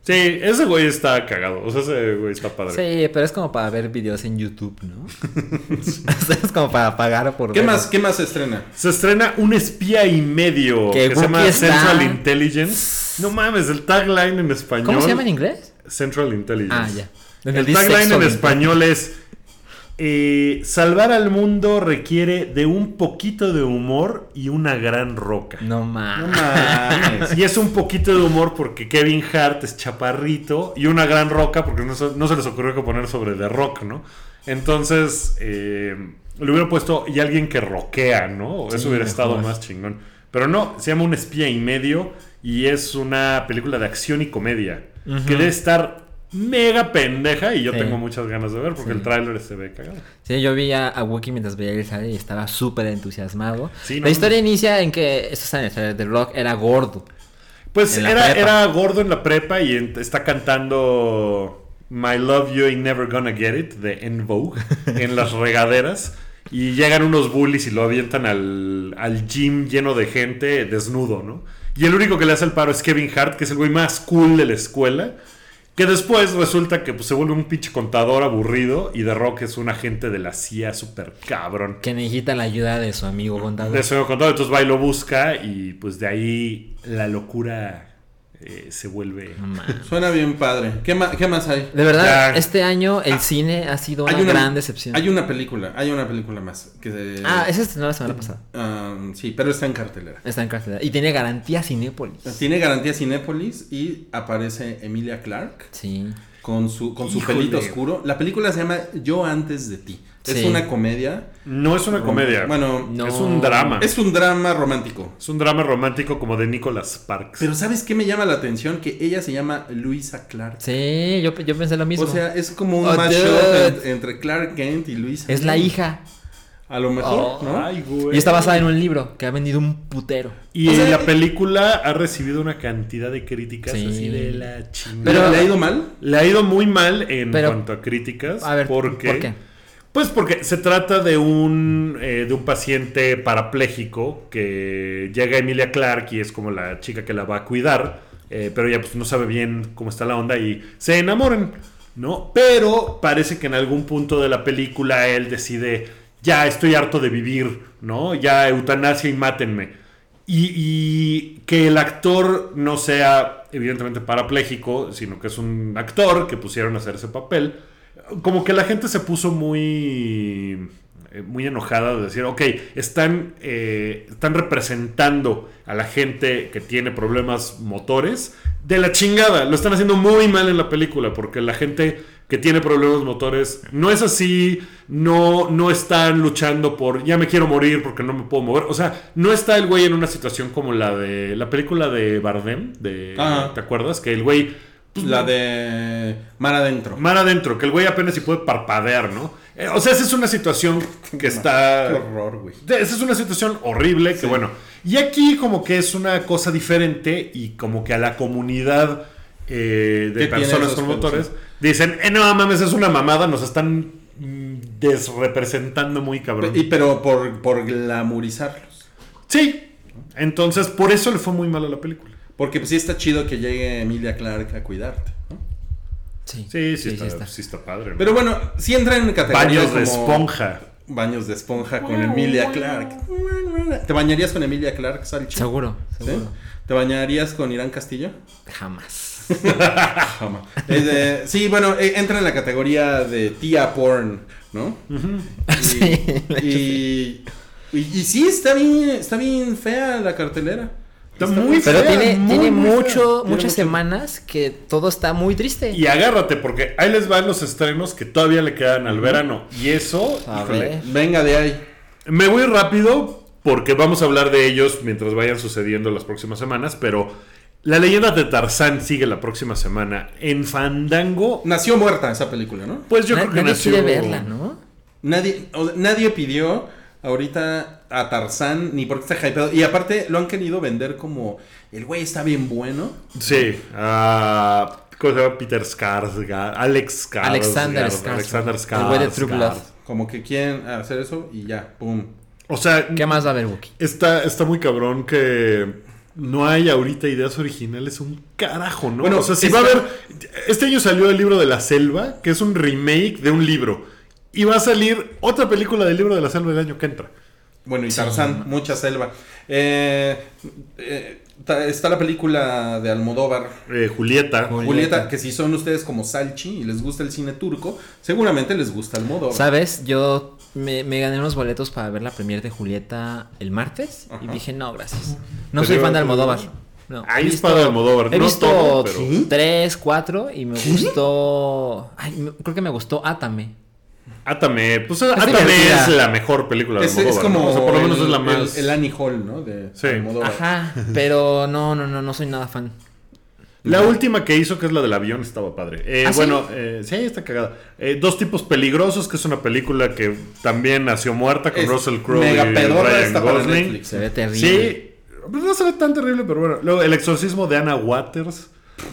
Sí, ese güey está cagado. O sea, ese güey está padre. Sí, pero es como para ver videos en YouTube, ¿no? O [LAUGHS] sea, [LAUGHS] es como para pagar por ¿Qué más, ¿Qué más se estrena? Se estrena un espía y medio Que que se llama está- Central Intelligence. No mames, el tagline en español. ¿Cómo se llama en inglés? Central Intelligence. Ah, ya. El tagline en español es eh, salvar al mundo requiere de un poquito de humor y una gran roca. No No mames. mames. Y es un poquito de humor porque Kevin Hart es chaparrito y una gran roca porque no, se- no se les ocurrió que poner sobre The Rock, ¿no? Entonces, eh, le hubieran puesto y alguien que roquea, ¿no? Eso Sí, hubiera estado mejor. más chingón. Pero no, se llama Un espía y medio y es una película de acción y comedia que debe estar mega pendeja y yo Sí. tengo muchas ganas de ver porque Sí. el tráiler se ve cagado. Sí, yo vi a, a Wookiee mientras veía el trailer y estaba súper entusiasmado. Sí, La no. historia inicia en que, esto está en el trailer, Rock era gordo. Pues era, era gordo en la prepa y en- está cantando My Love You Ain't Never Gonna Get It de En Vogue [LAUGHS] en las regaderas. Y llegan unos bullies y lo avientan al, al gym lleno de gente desnudo, ¿no? Y el único que le hace el paro es Kevin Hart, que es el güey más cool de la escuela. Que después resulta que pues, se vuelve un pinche contador aburrido y The Rock es un agente de la CIA súper cabrón. Que necesita la ayuda de su amigo contador. De eso contador, entonces va y lo busca y pues de ahí la locura eh, se vuelve... Mames. Suena bien padre. ¿Qué más, qué más hay? De verdad, Ya. este año el cine ha sido una, gran decepción. Hay una película, hay una película más. Que, Ah, esa estrenó la semana pasada. ah, sí, pero está en cartelera. Está en cartelera. Y tiene garantía Cinépolis. Tiene garantía Cinépolis y aparece Emilia Clark Sí. con su, con su Híjole. pelito oscuro. La película se llama Yo antes de ti. Es Sí. una comedia. No es una comedia. Bueno, No. es un drama. Es, es un drama romántico. un drama romántico como de Nicholas Sparks. Pero ¿sabes qué me llama la atención? Que ella se llama Luisa Clark. Sí, yo, yo pensé lo mismo. O sea, es como un Oh, mashup entre Clark Kent y Luisa. es la hija. A lo mejor, Oh, ¿no? Ay, güey. Y está basada en un libro que ha vendido un putero. Y O sea, la película ha recibido una cantidad de críticas Sí. así de la chingada. ¿Pero Pero- le ha ido mal? Le ha ido muy mal en Pero- cuanto a críticas. A ver, porque, ¿por qué? Pues porque se trata de un, eh, de un paciente parapléjico que llega Emilia Clark y es como la chica que la va a cuidar, eh, pero ella pues no sabe bien cómo está la onda y se enamoran, ¿no? Pero parece que en algún punto de la película él decide, ya estoy harto de vivir, ¿no? Ya eutanasia y mátenme. Y, y que el actor no sea evidentemente parapléjico, sino que es un actor que pusieron a hacer ese papel. Como que la gente se puso muy eh, muy enojada de decir, ok, están, eh, están representando a la gente que tiene problemas motores de la chingada. Lo están haciendo muy mal en la película porque la gente que tiene problemas motores no es así, no, no están luchando por ya me quiero morir porque no me puedo mover. O sea, no está el güey en una situación como la de la película de Bardem, de. ¿te acuerdas? Que el güey... pues, La de Mar Adentro. Mar adentro, que el güey apenas si puede parpadear, ¿no? Eh, o sea, esa es una situación [LAUGHS] que está... Qué horror, güey. Esa es una situación horrible, que bueno. Y aquí como que es una cosa diferente y como que a la comunidad eh, de ¿Qué tiene personas con motores dicen, eh, no mames, es una mamada, nos están desrepresentando muy cabrón. Y, pero por, por glamorizarlos. Sí, entonces por eso le fue muy mal a la película. Porque pues sí está chido que llegue Emilia Clark a cuidarte, ¿no? Sí, Sí, sí, está, sí está padre. ¿no? Pero bueno, sí entra en categoría Baños de como- esponja. Baños de esponja con Emilia Clark. ¿Te bañarías con Emilia Clark, Salchi? Seguro, ¿Sí? seguro. ¿Te bañarías con Irán Castillo? Jamás. [LAUGHS] Jamás. Es de- sí, bueno, eh, entra en la categoría de tía porn, ¿no? Y, [LAUGHS] Sí, hecho, y, y, y sí, está bien, está bien fea la cartelera. Está muy Pero fea, tiene, muy, tiene muy fea. mucho, Tiene muchas mucho- semanas que todo está muy triste. Y agárrate, porque ahí les van los estrenos que todavía le quedan al verano. Y eso, A híjole, ver. Venga de ahí. me voy rápido porque vamos a hablar de ellos mientras vayan sucediendo las próximas semanas. Pero la leyenda de Tarzán sigue la próxima semana. En Fandango, Nació muerta esa película, ¿no? pues yo Na- creo que nadie nació... quiere verla, ¿no? Nadie, o nadie pidió ahorita a Tarzán ni porque está hypeado. Y aparte lo han querido vender como el güey está bien bueno. Sí, ah, ¿cómo se llama? Peter Skarsgård, Alex Skarsgård. Alexander Skarsgård. Alexander El güey de True. Blood. Como que quieren hacer eso y ya, pum. O sea, ¿Qué más va a haber, Wookie? Está, está muy cabrón que no hay ahorita ideas originales, un carajo, ¿no? Bueno, o sea, si va a haber. Este año salió el libro de la selva, que es un remake de un libro. Y va a salir otra película del libro de la selva el año que entra. Bueno, y Tarzán, mucha selva. Eh, eh, está la película de Almodóvar. Eh, Julieta. Julieta. Julieta, que si son ustedes como Salchi y les gusta el cine turco, seguramente les gusta Almodóvar. ¿Sabes? Yo me, me gané unos boletos para ver la premiere de Julieta el martes y dije, no, gracias. No soy fan de Almodóvar. No, Ahí he es padre Almodóvar, He no visto todo, pero- tres, cuatro y me gustó. Ay, me- creo que me gustó Átame. Átame. Pues Átame divertida. es la mejor película de es, Almodóvar. es como ¿no? O sea, por lo menos el, es la más. el- el Annie Hall, ¿no? De Sí. Almodóvar. Ajá, [LAUGHS] pero no, no, no, no soy nada fan. La última que hizo, que es la del avión, estaba padre. Eh, ¿Ah, sí? bueno, eh, sí, está cagada. Eh, Dos tipos peligrosos, que es una película que también nació muerta con Es Russell Crowe y mega pedorra Ryan esta para Gosling. Netflix. Se ve terrible. Sí, pues no se ve tan terrible, pero bueno. Luego, El exorcismo de Anna Waters,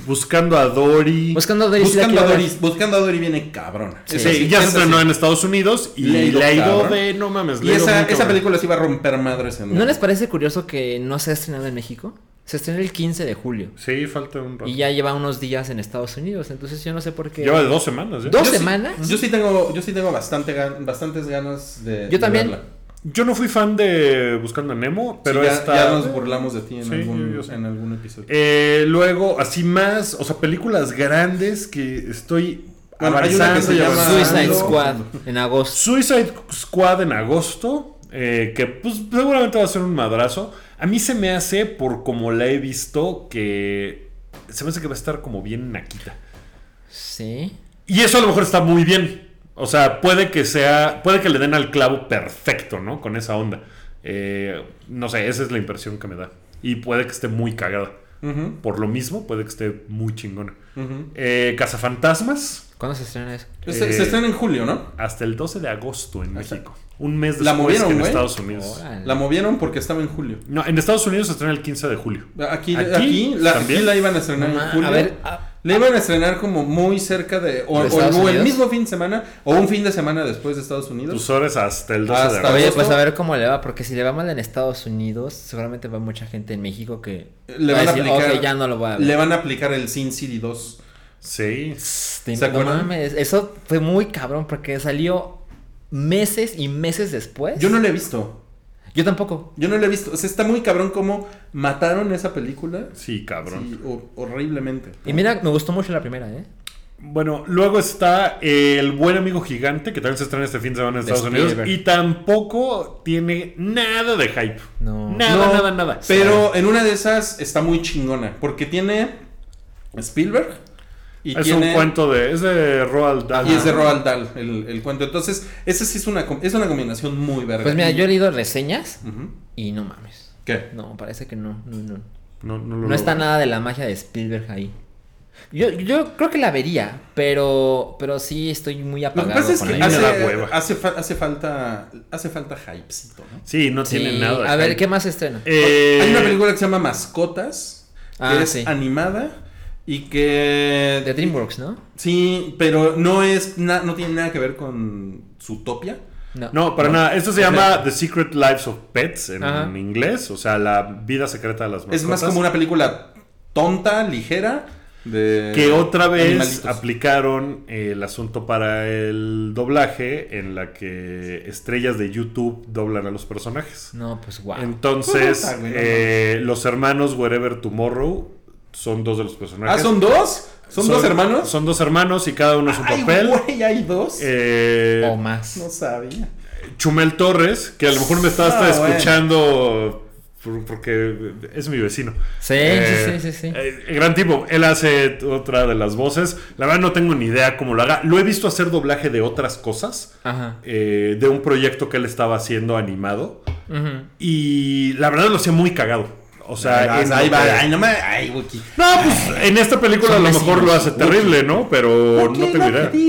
Buscando a Dory. Buscando a Dory, sí Buscando a Dory, buscando a Dory viene cabrón. Sí, sí, ya se estrenó sí. en Estados Unidos y Le ha ido de no mames. Y le esa, película sí va a romper madres en ¿No les parece curioso que no se ha estrenado en México? Se estrenó el 15 de julio. Sí, falta un rato. Y ya lleva unos días en Estados Unidos. Entonces yo no sé por qué. Lleva de dos semanas. ¿eh? ¿Dos Yo sí- semanas? yo sí tengo, yo sí tengo bastante gan- bastantes ganas de. Yo de también. verla. Yo no fui fan de Buscando a Nemo, pero Sí, ya, esta... ya nos burlamos de ti en, Sí, algún, yo- yo sé. en algún episodio. Eh, luego, así más, o sea, películas grandes que estoy Bueno, hay una que avanzando se llama-. Suicide. Squad en agosto. Suicide Squad en agosto, eh, que pues seguramente va a ser un madrazo. A mí se me hace, por como la he visto, que se me hace que va a estar como bien naquita. Sí. Y eso a lo mejor está muy bien. O sea, puede que sea, puede que le den al clavo perfecto, ¿no? Con esa onda. Eh, no sé, esa es la impresión que me da. Y puede que esté muy cagada. Por lo mismo, puede que esté muy chingona. Eh, Cazafantasmas, ¿Cuándo se estrena eso? Se, Eh, se estrena en julio, ¿no? hasta el 12 de agosto en Hasta- México. Un mes ¿La después movieron, que en? Estados Unidos. Órale. La movieron porque estaba en julio. No, en Estados Unidos se estrena el 15 de julio. Aquí, ¿Aquí? aquí, la, la iban a estrenar No en ma- julio. a ver, ah, La iban a estrenar como muy cerca de. O, ¿De o- Estados o el mismo fin de semana. O un fin de semana después de Estados Unidos. Tus horas hasta el 12 de agosto. Oye, pues a ver cómo le va, porque si le va mal en Estados Unidos, seguramente va mucha gente en México que Le va van a decir, aplicar. "Ok, ya no lo voy a ver. Le van a aplicar el Sin City 2. Sí. Te- ¿Se no acuerdan? mames, eso fue muy cabrón porque salió meses y meses después. Yo no lo he visto. Yo tampoco. Yo no la he visto. O sea, está muy cabrón cómo mataron esa película. Sí, cabrón. Sí, hor- horriblemente. Y mira, me gustó mucho la primera, ¿eh? Bueno, luego está El Buen Amigo Gigante, que también se estrena este fin de semana en Estados Unidos. Y tampoco tiene nada de hype. No. Nada, No, nada, nada. Pero en una de esas está muy chingona. Porque tiene Spielberg. Y es tiene, un cuento de. Es de Roald Dahl. Y es de Roald Dahl el, el cuento. Entonces, ese sí es una, es una combinación muy verga. Pues mira, yo he leído reseñas Ujú. y no mames. ¿Qué? No, parece que no. No, no. No, no, lo No está nada de la magia de Spielberg ahí. Yo, yo creo que la vería, pero, pero sí estoy muy Lo que apagado pasa es con que la hace, hueva. hace, fa- hace falta hace falta hypecito, ¿no? Sí, no Sí, tiene nada. de A ver, hype. ¿qué más se estrena? Eh, Hay una película que se llama Mascotas, que Ah, es sí. animada y que De DreamWorks, ¿no? Sí, pero no es na- no tiene nada que ver con Zootopia. No, para No. nada. Esto se llama The Secret Lives of Pets en inglés. O sea, la vida secreta de las mascotas. Es más como una película tonta, ligera de Que otra vez animalitos. aplicaron el asunto para el doblaje en la que estrellas de YouTube doblan a los personajes. No, pues wow. Entonces, eh, los hermanos Wherever Tomorrow son dos de los personajes. Ah, son dos? ¿Son, dos hermanos? Son dos hermanos y cada uno su Ay, papel. güey, hay dos. Eh, o más. No sabía. Chumel Torres, que a lo mejor me está hasta Ah, escuchando por- porque es mi vecino. Sí, Eh, sí, sí, sí, sí. eh, gran tipo. Él hace otra de las voces. La verdad no tengo ni idea cómo lo haga. Lo he visto hacer doblaje de otras cosas. Ajá. eh, de un proyecto que él estaba haciendo animado. Ujú. Y la verdad lo hacía muy cagado. O sea, Ahí en va, ahí Ay, no me. Ay, Wookie. No, pues en esta película a lo mejor lo hace terrible, ¿no? Pero no tengo idea. [LAUGHS]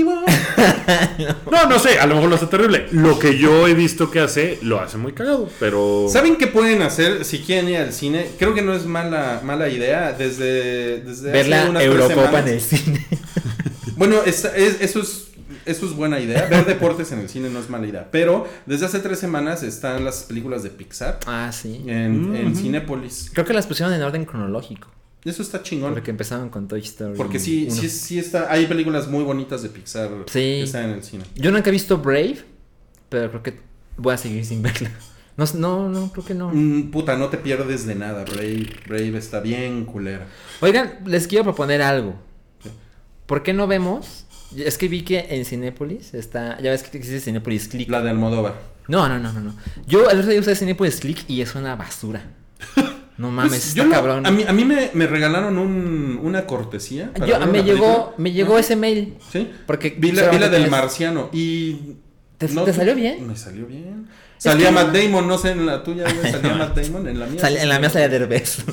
No, no sé, a lo mejor lo hace terrible. Lo que yo he visto que hace, lo hace muy cagado, pero... ¿Saben qué pueden hacer si quieren ir al cine? Creo que no es mala, mala idea. Desde, desde Ver hace la Eurocopa en el cine. [LAUGHS] Bueno, es- eso, es, eso es buena idea. Ver deportes en el cine no es mala idea. Pero desde hace tres semanas están las películas de Pixar ah, sí. en, en Cinépolis. Creo que las pusieron en orden cronológico. Eso está chingón. Porque empezaron con Toy Story. Porque sí, uno. sí, sí está. Hay películas muy bonitas de Pixar Sí. que están en el cine. Yo nunca he visto Brave, pero creo que voy a seguir sin verla. No, no, no, creo que no. Mm, puta, no te pierdes de nada. Brave, Brave está bien culera. Oigan, les quiero proponer algo. ¿Por qué no vemos? Es que vi que en Cinépolis está. Ya ves que existe Cinépolis Click. La de Almodóvar. No, no, no, no, no. Yo el otro día usé Cinépolis Click y es una basura. [LAUGHS] No mames, Pues, está yo no- cabrón. a mí, a mí me, me regalaron un- una cortesía. para Yo- ver me una llegó, me llegó ese mail. Sí. Porque Vi la, vi la del marciano y. ¿Te- te salió bien? Me salió bien. Salía que- Matt Damon, no sé en la tuya, güey, salía [LAUGHS] Matt Damon, en la mía. Sal- en la mía salía Derbez.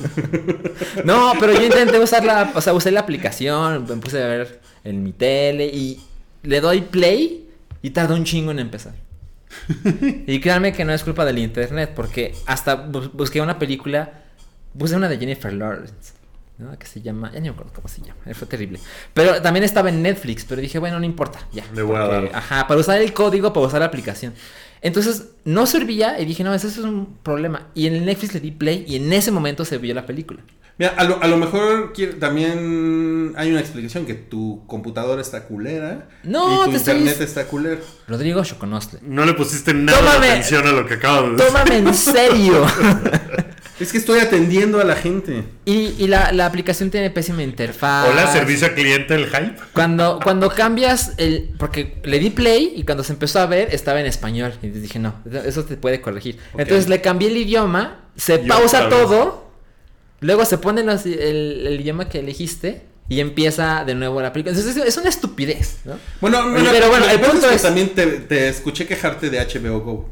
[LAUGHS] no, pero yo intenté usar la, o sea, usé la aplicación, me puse a ver en mi tele y le doy play y tardó un chingo en empezar. [LAUGHS] y créanme que no es culpa del internet, porque hasta bus- busqué una película, busqué una de Jennifer Lawrence, ¿no? Que se llama, ya ni me acuerdo cómo se llama, eh, fue terrible. Pero también estaba en Netflix, pero dije, bueno, no importa, ya. Le voy a porque- dar. Ajá, para usar el código, para usar la aplicación. Entonces, no servía y dije, no, eso es un problema. Y en el Netflix le di play y en ese momento se vio la película. Mira, a lo, a lo mejor quiere- también hay una explicación que tu computadora está culera. No, y tu te estoy- internet está culero. Rodrigo Choconostle. No le pusiste nada Tómame. de atención a lo que acabo de decir. Tómame en [LAUGHS] serio. [LAUGHS] Es que estoy atendiendo a la gente. y y la, la aplicación tiene pésima interfaz. Hola, servicio al cliente, el hype. Cuando, [LAUGHS] cuando cambias el. Porque le di play y cuando se empezó a ver estaba en español. Y dije, no, eso te puede corregir. Entonces le cambié el idioma, se Y pausa todo. Luego se pone los- el, el idioma que elegiste y empieza de nuevo la película. Entonces es, una estupidez, ¿no? Bueno, pero no, bueno, el que punto que es- también te, te escuché quejarte de HBO Go.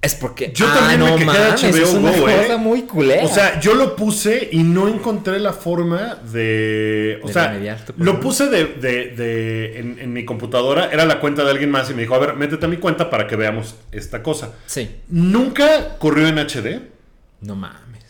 Es porque. Yo ah, también me quejé de HBO es una Go, ¿eh? cosa muy culera. O sea, yo lo puse y no encontré la forma de. O De sea, lo puse de, de- de- en, en mi computadora. Era la cuenta de alguien más y me dijo: A ver, métete a mi cuenta para que veamos esta cosa. sí. Nunca corrió en HD. No mames.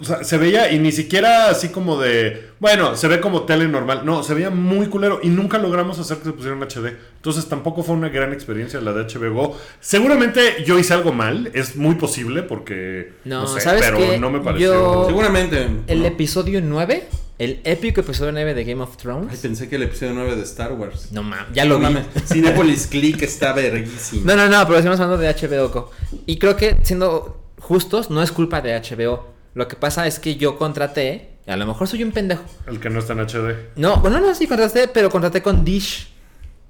O sea, se veía y ni siquiera así como de. Bueno, se ve como tele normal. No, se veía muy culero y nunca logramos hacer que se pusiera en HD. Entonces tampoco fue una gran experiencia la de HBO. Seguramente yo hice algo mal. Es muy posible porque. No, No, sé, ¿sabes pero qué? no me pareció. Yo- Seguramente. El ¿no? episodio 9, el épico episodio 9 de Game of Thrones. Ay, pensé que el episodio 9 de Star Wars. No mames, ya lo No vi. mames. Cinepolis Click está verguísimo. No, no, no, pero estamos hablando de HBO. Y creo que siendo justos, no es culpa de HBO. Lo que pasa es que yo contraté, y a lo mejor soy un pendejo. El que no está en HD. No, bueno, no, sí contraté, pero contraté con Dish.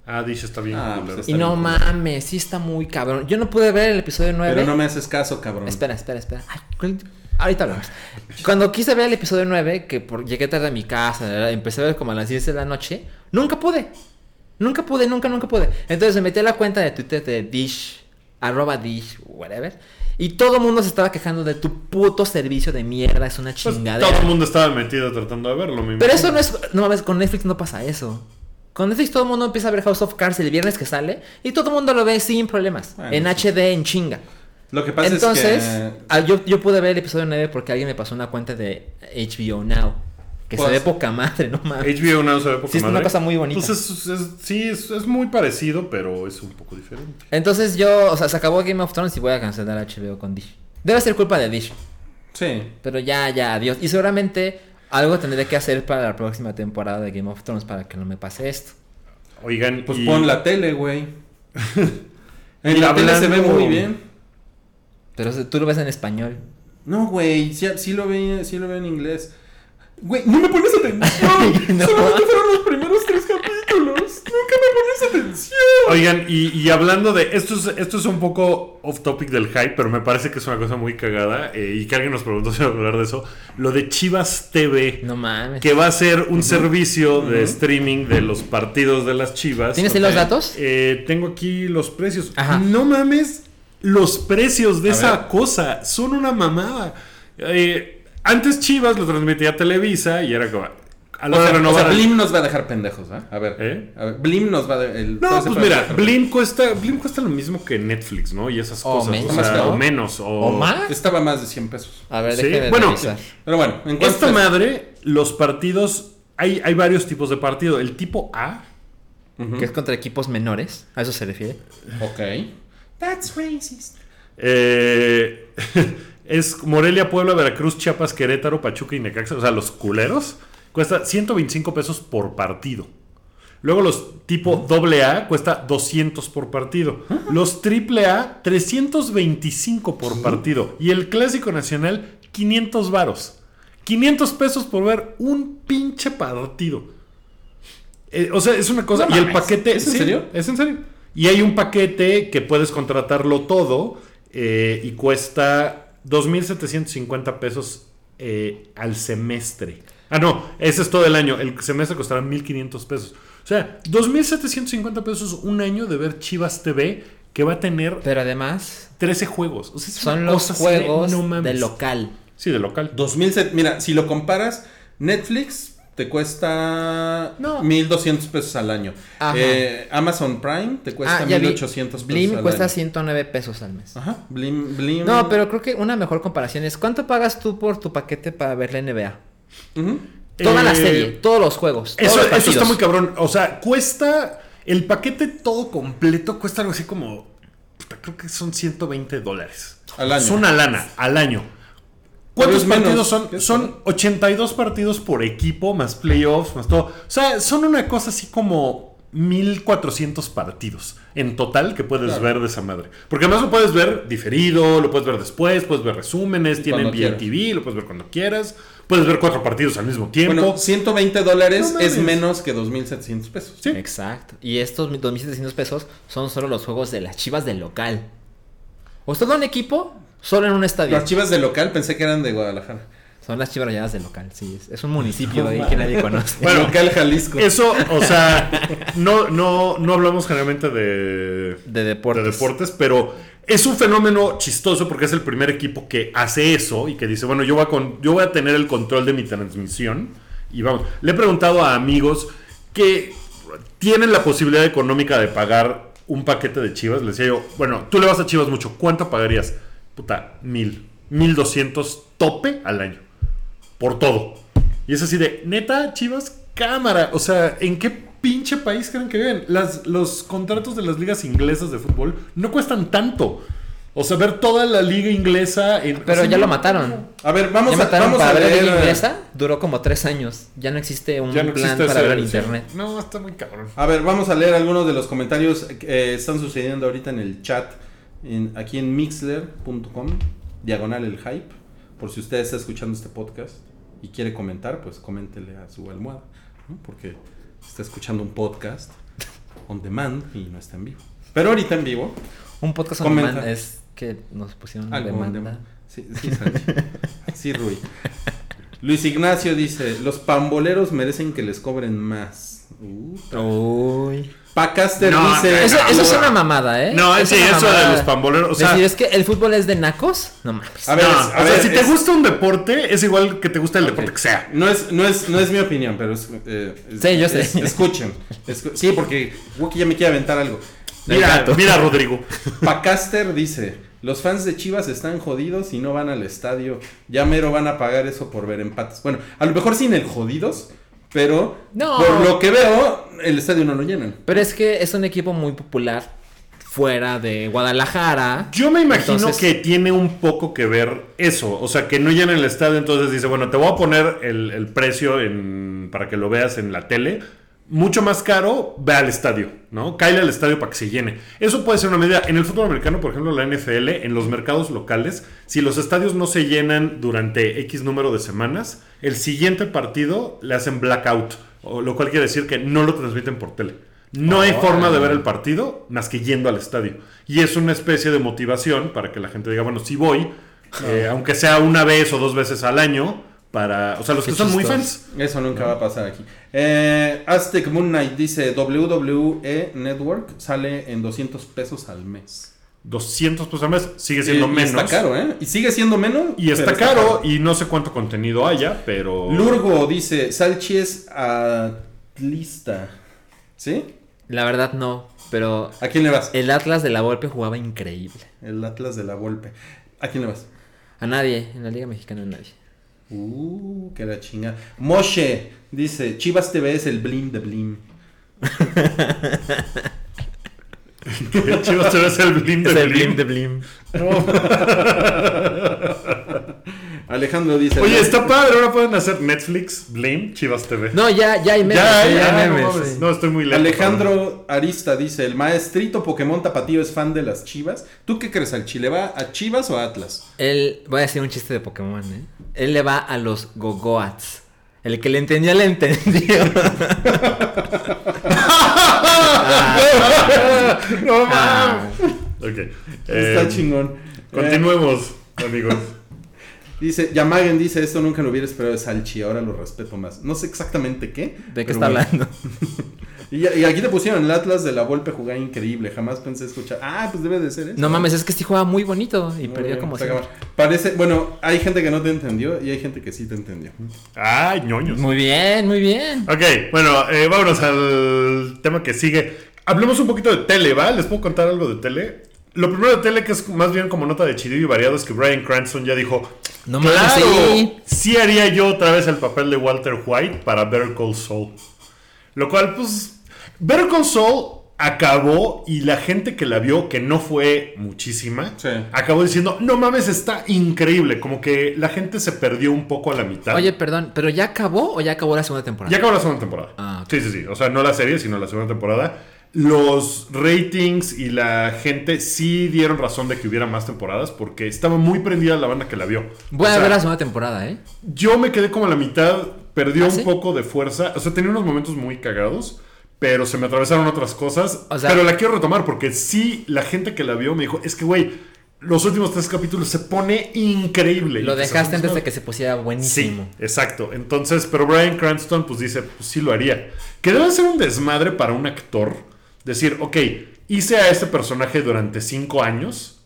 Ah, Dish está bien. Ah, pues Y no bien. mames, sí está muy cabrón. Yo no pude ver el episodio 9. Pero no me haces caso, cabrón. Espera, espera, espera. Ay, ¿cuál- ahorita hablamos. Cuando quise ver el episodio 9, que por, llegué tarde a mi casa, ¿verdad? empecé a ver como a las 10 de la noche, nunca pude. Nunca pude, nunca, nunca pude. Entonces me metí a la cuenta de Twitter de Dish, arroba Dish, whatever. Y todo el mundo se estaba quejando de tu puto servicio de mierda, es una Pues, chingadera. todo el mundo estaba metido tratando de verlo. me Pero imagino. eso no es. No mames, con Netflix no pasa eso. Con Netflix todo el mundo empieza a ver House of Cards el viernes que sale y todo el mundo lo ve sin problemas. Bueno, en sí. HD, en chinga. Lo que pasa Entonces, es que. ah, yo, yo pude ver el episodio 9 porque alguien me pasó una cuenta de HBO Now. Que Pues- se ve poca madre, no mames. HBO Now se ve poca Sí, es una cosa muy bonita. Pues es- es- sí, es, es muy parecido, pero es un poco diferente. Entonces yo, o sea, se acabó Game of Thrones y voy a cancelar HBO con Dish. Debe ser culpa de Dish. Sí. Pero ya, ya, adiós. Y seguramente algo tendré que hacer para la próxima temporada de Game of Thrones para que no me pase esto. Oigan, Pues y- pon la tele, güey. [LAUGHS] en Y la tele se ve muy bien. Pero tú lo ves en español. No, güey, sí, sí lo ve, sí lo veo en inglés. Güey, no me pones atención. [LAUGHS] No. Solamente fueron los primeros tres capítulos. Nunca me pones atención. Oigan, y, y hablando de. Esto es, esto es un poco off topic del hype, pero me parece que es una cosa muy cagada. eh, y que alguien nos preguntó [LAUGHS] si iba a hablar de eso. Lo de Chivas TV. No mames. Que va a ser un servicio de streaming de los partidos de las Chivas. ¿Tienes ahí los datos? Eh, tengo aquí los precios. Ajá. No mames, los precios de A esa ver. cosa son una mamada. Eh, antes Chivas lo transmitía Televisa y era como. A la O hora sea, de o sea, Blim nos va a dejar pendejos, ¿eh? A ver. ¿Eh? A ver, Blim nos va a. El, No, pues mira, a Blim cuesta, Blim cuesta lo mismo que Netflix, ¿no? Y esas O cosas. menos, o, sea, ¿no? o menos. O, ¿O más? Estaba más de 100 pesos. A ver, Sí, bueno. revisar. Pero bueno, en cuanto Esta madre, los partidos. Hay, hay varios tipos de partido. El tipo A. Que es contra equipos menores. A eso se refiere. Ok. That's racist. eh, [LAUGHS] es Morelia, Puebla, Veracruz, Chiapas, Querétaro, Pachuca y Necaxa. O sea, los culeros. Cuesta 125 pesos por partido. Luego los tipo AA cuesta 200 por partido. Los AAA 325 por partido. Y el clásico nacional 500 varos. 500 pesos por ver un pinche partido. Eh, o sea, es una cosa. No y el paquete. ¿Es en sí, serio? Es en serio. Y hay un paquete que puedes contratarlo todo eh, y cuesta 2.750 pesos eh, al semestre. Ah, no, ese es todo el año. El semestre costará 1.500 pesos. O sea, 2.750 pesos un año de ver Chivas TV que va a tener Pero además, 13 juegos. O sea, son los de, juegos no de local. Sí, de local. 2007, mira, si lo comparas, Netflix te cuesta No. 1200 pesos al año. Eh, Amazon Prime te cuesta ah, ya vi. 1800 pesos Blim al cuesta año. 109 pesos al mes. Ajá, Blim, Blim. No, pero creo que una mejor comparación es ¿cuánto pagas tú por tu paquete para ver la NBA? Toda la Eh, serie, todos los juegos. todos Eso, los eso está muy cabrón. O sea, cuesta. El paquete todo completo cuesta algo así como. puta, creo que son 120 dólares. Al año. Es una lana al año. ¿Cuántos partidos son? Son ¿no? 82 partidos por equipo, más playoffs, más todo. O sea, son una cosa así como 1400 partidos en total que puedes Claro. ver de esa madre. Porque además lo puedes ver diferido, lo puedes ver después, puedes ver resúmenes, Y tienen quieras. VTV, lo puedes ver cuando quieras. Puedes ver cuatro partidos al mismo tiempo. Bueno, 120 dólares No es menos que 2700 pesos. Sí. Exacto. Y estos 2.700 pesos son solo los juegos de las chivas del local. O es todo un equipo, solo en un estadio. Las chivas de local pensé que eran de Guadalajara. Son las chivas rayadas del local, sí. Es, un municipio ahí que nadie conoce. Bueno, local Jalisco. Eso, o [LAUGHS] sea, no, no, no hablamos generalmente de, De deportes. de deportes, pero es un fenómeno chistoso porque es el primer equipo que hace eso y que dice, bueno, yo voy a, con- yo voy a tener el control de mi transmisión. Y vamos, le he preguntado a amigos que tienen la posibilidad económica de pagar un paquete de Chivas. Les decía yo, bueno, tú le vas a Chivas mucho, ¿cuánto pagarías? Puta, mil, mil doscientos tope al año por todo. Y es así de, neta, Chivas, cámara. O sea, ¿en qué pinche país creen que viven? Las, los contratos de las ligas inglesas de fútbol no cuestan tanto. O sea, ver toda la liga inglesa. En, Pero o sea, ya no- lo mataron. A ver, vamos ya a, mataron vamos para a ver la liga inglesa. Duró como tres años. Ya no existe un no plan existe para ver en sí. internet. No, está muy cabrón. A ver, vamos a leer algunos de los comentarios que eh, están sucediendo ahorita en el chat. En- aquí en mixler.com. diagonal el hype. Por si usted está escuchando este podcast y quiere comentar, pues coméntele a su almohada, ¿no? Porque está escuchando un podcast on demand y no está en vivo. Pero ahorita en vivo, Un podcast on Comenta. demand es que nos pusieron algo demanda. demand. Sí, sí. Sí, Rui. Luis Ignacio dice, los pamboleros merecen que les cobren más. Uh. Uy. Pacaster No, dice... Eso, eso es una mamada, ¿eh? No, Es sí, eso de mamada. los pamboleros. O sea, Decir, es que el fútbol es de nacos. No mames. A ver, no, es- o a sea, ver, si te gusta un deporte, es igual que te gusta el deporte que sea. No es, no, es, no es mi opinión, pero es, eh, es- Sí, yo sé. es- escuchen. Escu- sí, porque Wookie ya me quiere aventar algo. Mira, mira, Rodrigo. Pacaster dice: Los fans de Chivas están jodidos y no van al estadio. Ya mero van a pagar eso por ver empates. Bueno, a lo mejor sin el jodidos, pero No. por lo que veo, el estadio no lo llenan. Pero es que es un equipo muy popular fuera de Guadalajara. Yo me imagino Entonces- que tiene un poco que ver eso. O sea, que no llena el estadio, entonces dice, bueno, te voy a poner el, el precio en, para que lo veas en la tele. Mucho más caro, ve al estadio, ¿no? Cállale al estadio para que se llene. Eso puede ser una medida. En el fútbol americano, por ejemplo, la NFL, en los mercados locales, si los estadios no se llenan durante X número de semanas, el siguiente partido le hacen blackout. lo cual quiere decir que no lo transmiten por tele. No hay Oh. forma de ver el partido más que yendo al estadio. Y es una especie de motivación para que la gente diga, bueno, si voy, eh, aunque sea una vez o dos veces al año, para... O sea, los Qué que son muy fans. Eso nunca va a pasar aquí. Eh, Aztec Moon Knight dice: WWE Network sale en 200 pesos al mes. 200 pesos al mes sigue siendo Y- y menos. Está caro, ¿eh? Y sigue siendo menos. Y está caro y no sé cuánto contenido haya, pero... Lurgo dice: Salchi es atlista. ¿Sí? La verdad no, pero ¿A quién le vas? el Atlas de la Volpe jugaba increíble. El Atlas de la Volpe. ¿A quién le vas? A nadie, en la Liga Mexicana a nadie. Uh, que la chinga. Moshe dice: Chivas TV es el blim de blim. [LAUGHS] Chivas te ves el blim de blim. Blim. [LAUGHS] Alejandro dice: Oye, está padre, ahora pueden hacer Netflix, Blim, Chivas TV. No, ya, ya hay memes. ya, ya, hay no, memes. No, estoy muy lento. Alejandro Arista dice: El maestrito Pokémon Tapatío es fan de las Chivas. ¿Tú qué crees? ¿Al Chile va a Chivas o a Atlas? Él, voy a decir un chiste de Pokémon, ¿eh? Él le va a los Gogoats. El que le entendió, le entendió. [LAUGHS] no Ah. mames. Ok. Está eh, chingón. Continuemos, amigos. Dice, Yamagen dice, esto nunca lo hubiera esperado de Salchi, ahora lo respeto más. No sé exactamente qué. ¿De qué está bueno. hablando? [LAUGHS] Y, y aquí te pusieron el Atlas de la Volpe jugaba increíble, jamás pensé escuchar. Ah, pues debe de ser eso. No mames, es que sí juega muy bonito y Muy perdió bien, como. Parece, bueno, hay gente que no te entendió y hay gente que sí te entendió. Ay, ñoños. Muy bien, muy bien. Ok, bueno, eh, vámonos al tema que sigue. Hablemos un poquito de tele, ¿va? ¿Les puedo contar algo de tele? Lo primero de tele, que es más bien como nota de chidillo y variado, es que Brian Cranston ya dijo: No mames, ¡Claro! sí. Sí haría yo otra vez el papel de Walter White para Better Call Saul. Lo cual, pues. Better Call Saul acabó y la gente que la vio, que no fue muchísima, Sí. acabó diciendo: No mames, está increíble. Como que la gente se perdió un poco a la mitad. Oye, perdón, ¿pero ya acabó o ya acabó la segunda temporada? Ya acabó la segunda temporada. Ah. Sí, sí, sí. O sea, no la serie, sino la segunda temporada. Los ratings y la gente sí dieron razón de que hubiera más temporadas porque estaba muy prendida la banda que la vio. Voy O a sea, ver la segunda temporada, ¿eh? Yo me quedé como a la mitad, perdió ¿Ah, un sí? poco de fuerza. O sea, tenía unos momentos muy cagados, pero se me atravesaron otras cosas. O sea- pero la quiero retomar porque sí, la gente que la vio me dijo, es que, güey, los últimos tres capítulos se pone increíble. Lo pues, dejaste antes de que se pusiera Sí, buenísimo. exacto. Entonces, pero Brian Cranston pues dice, pues sí lo haría. Que debe ser un desmadre para un actor. Decir, ok, hice a este personaje durante cinco años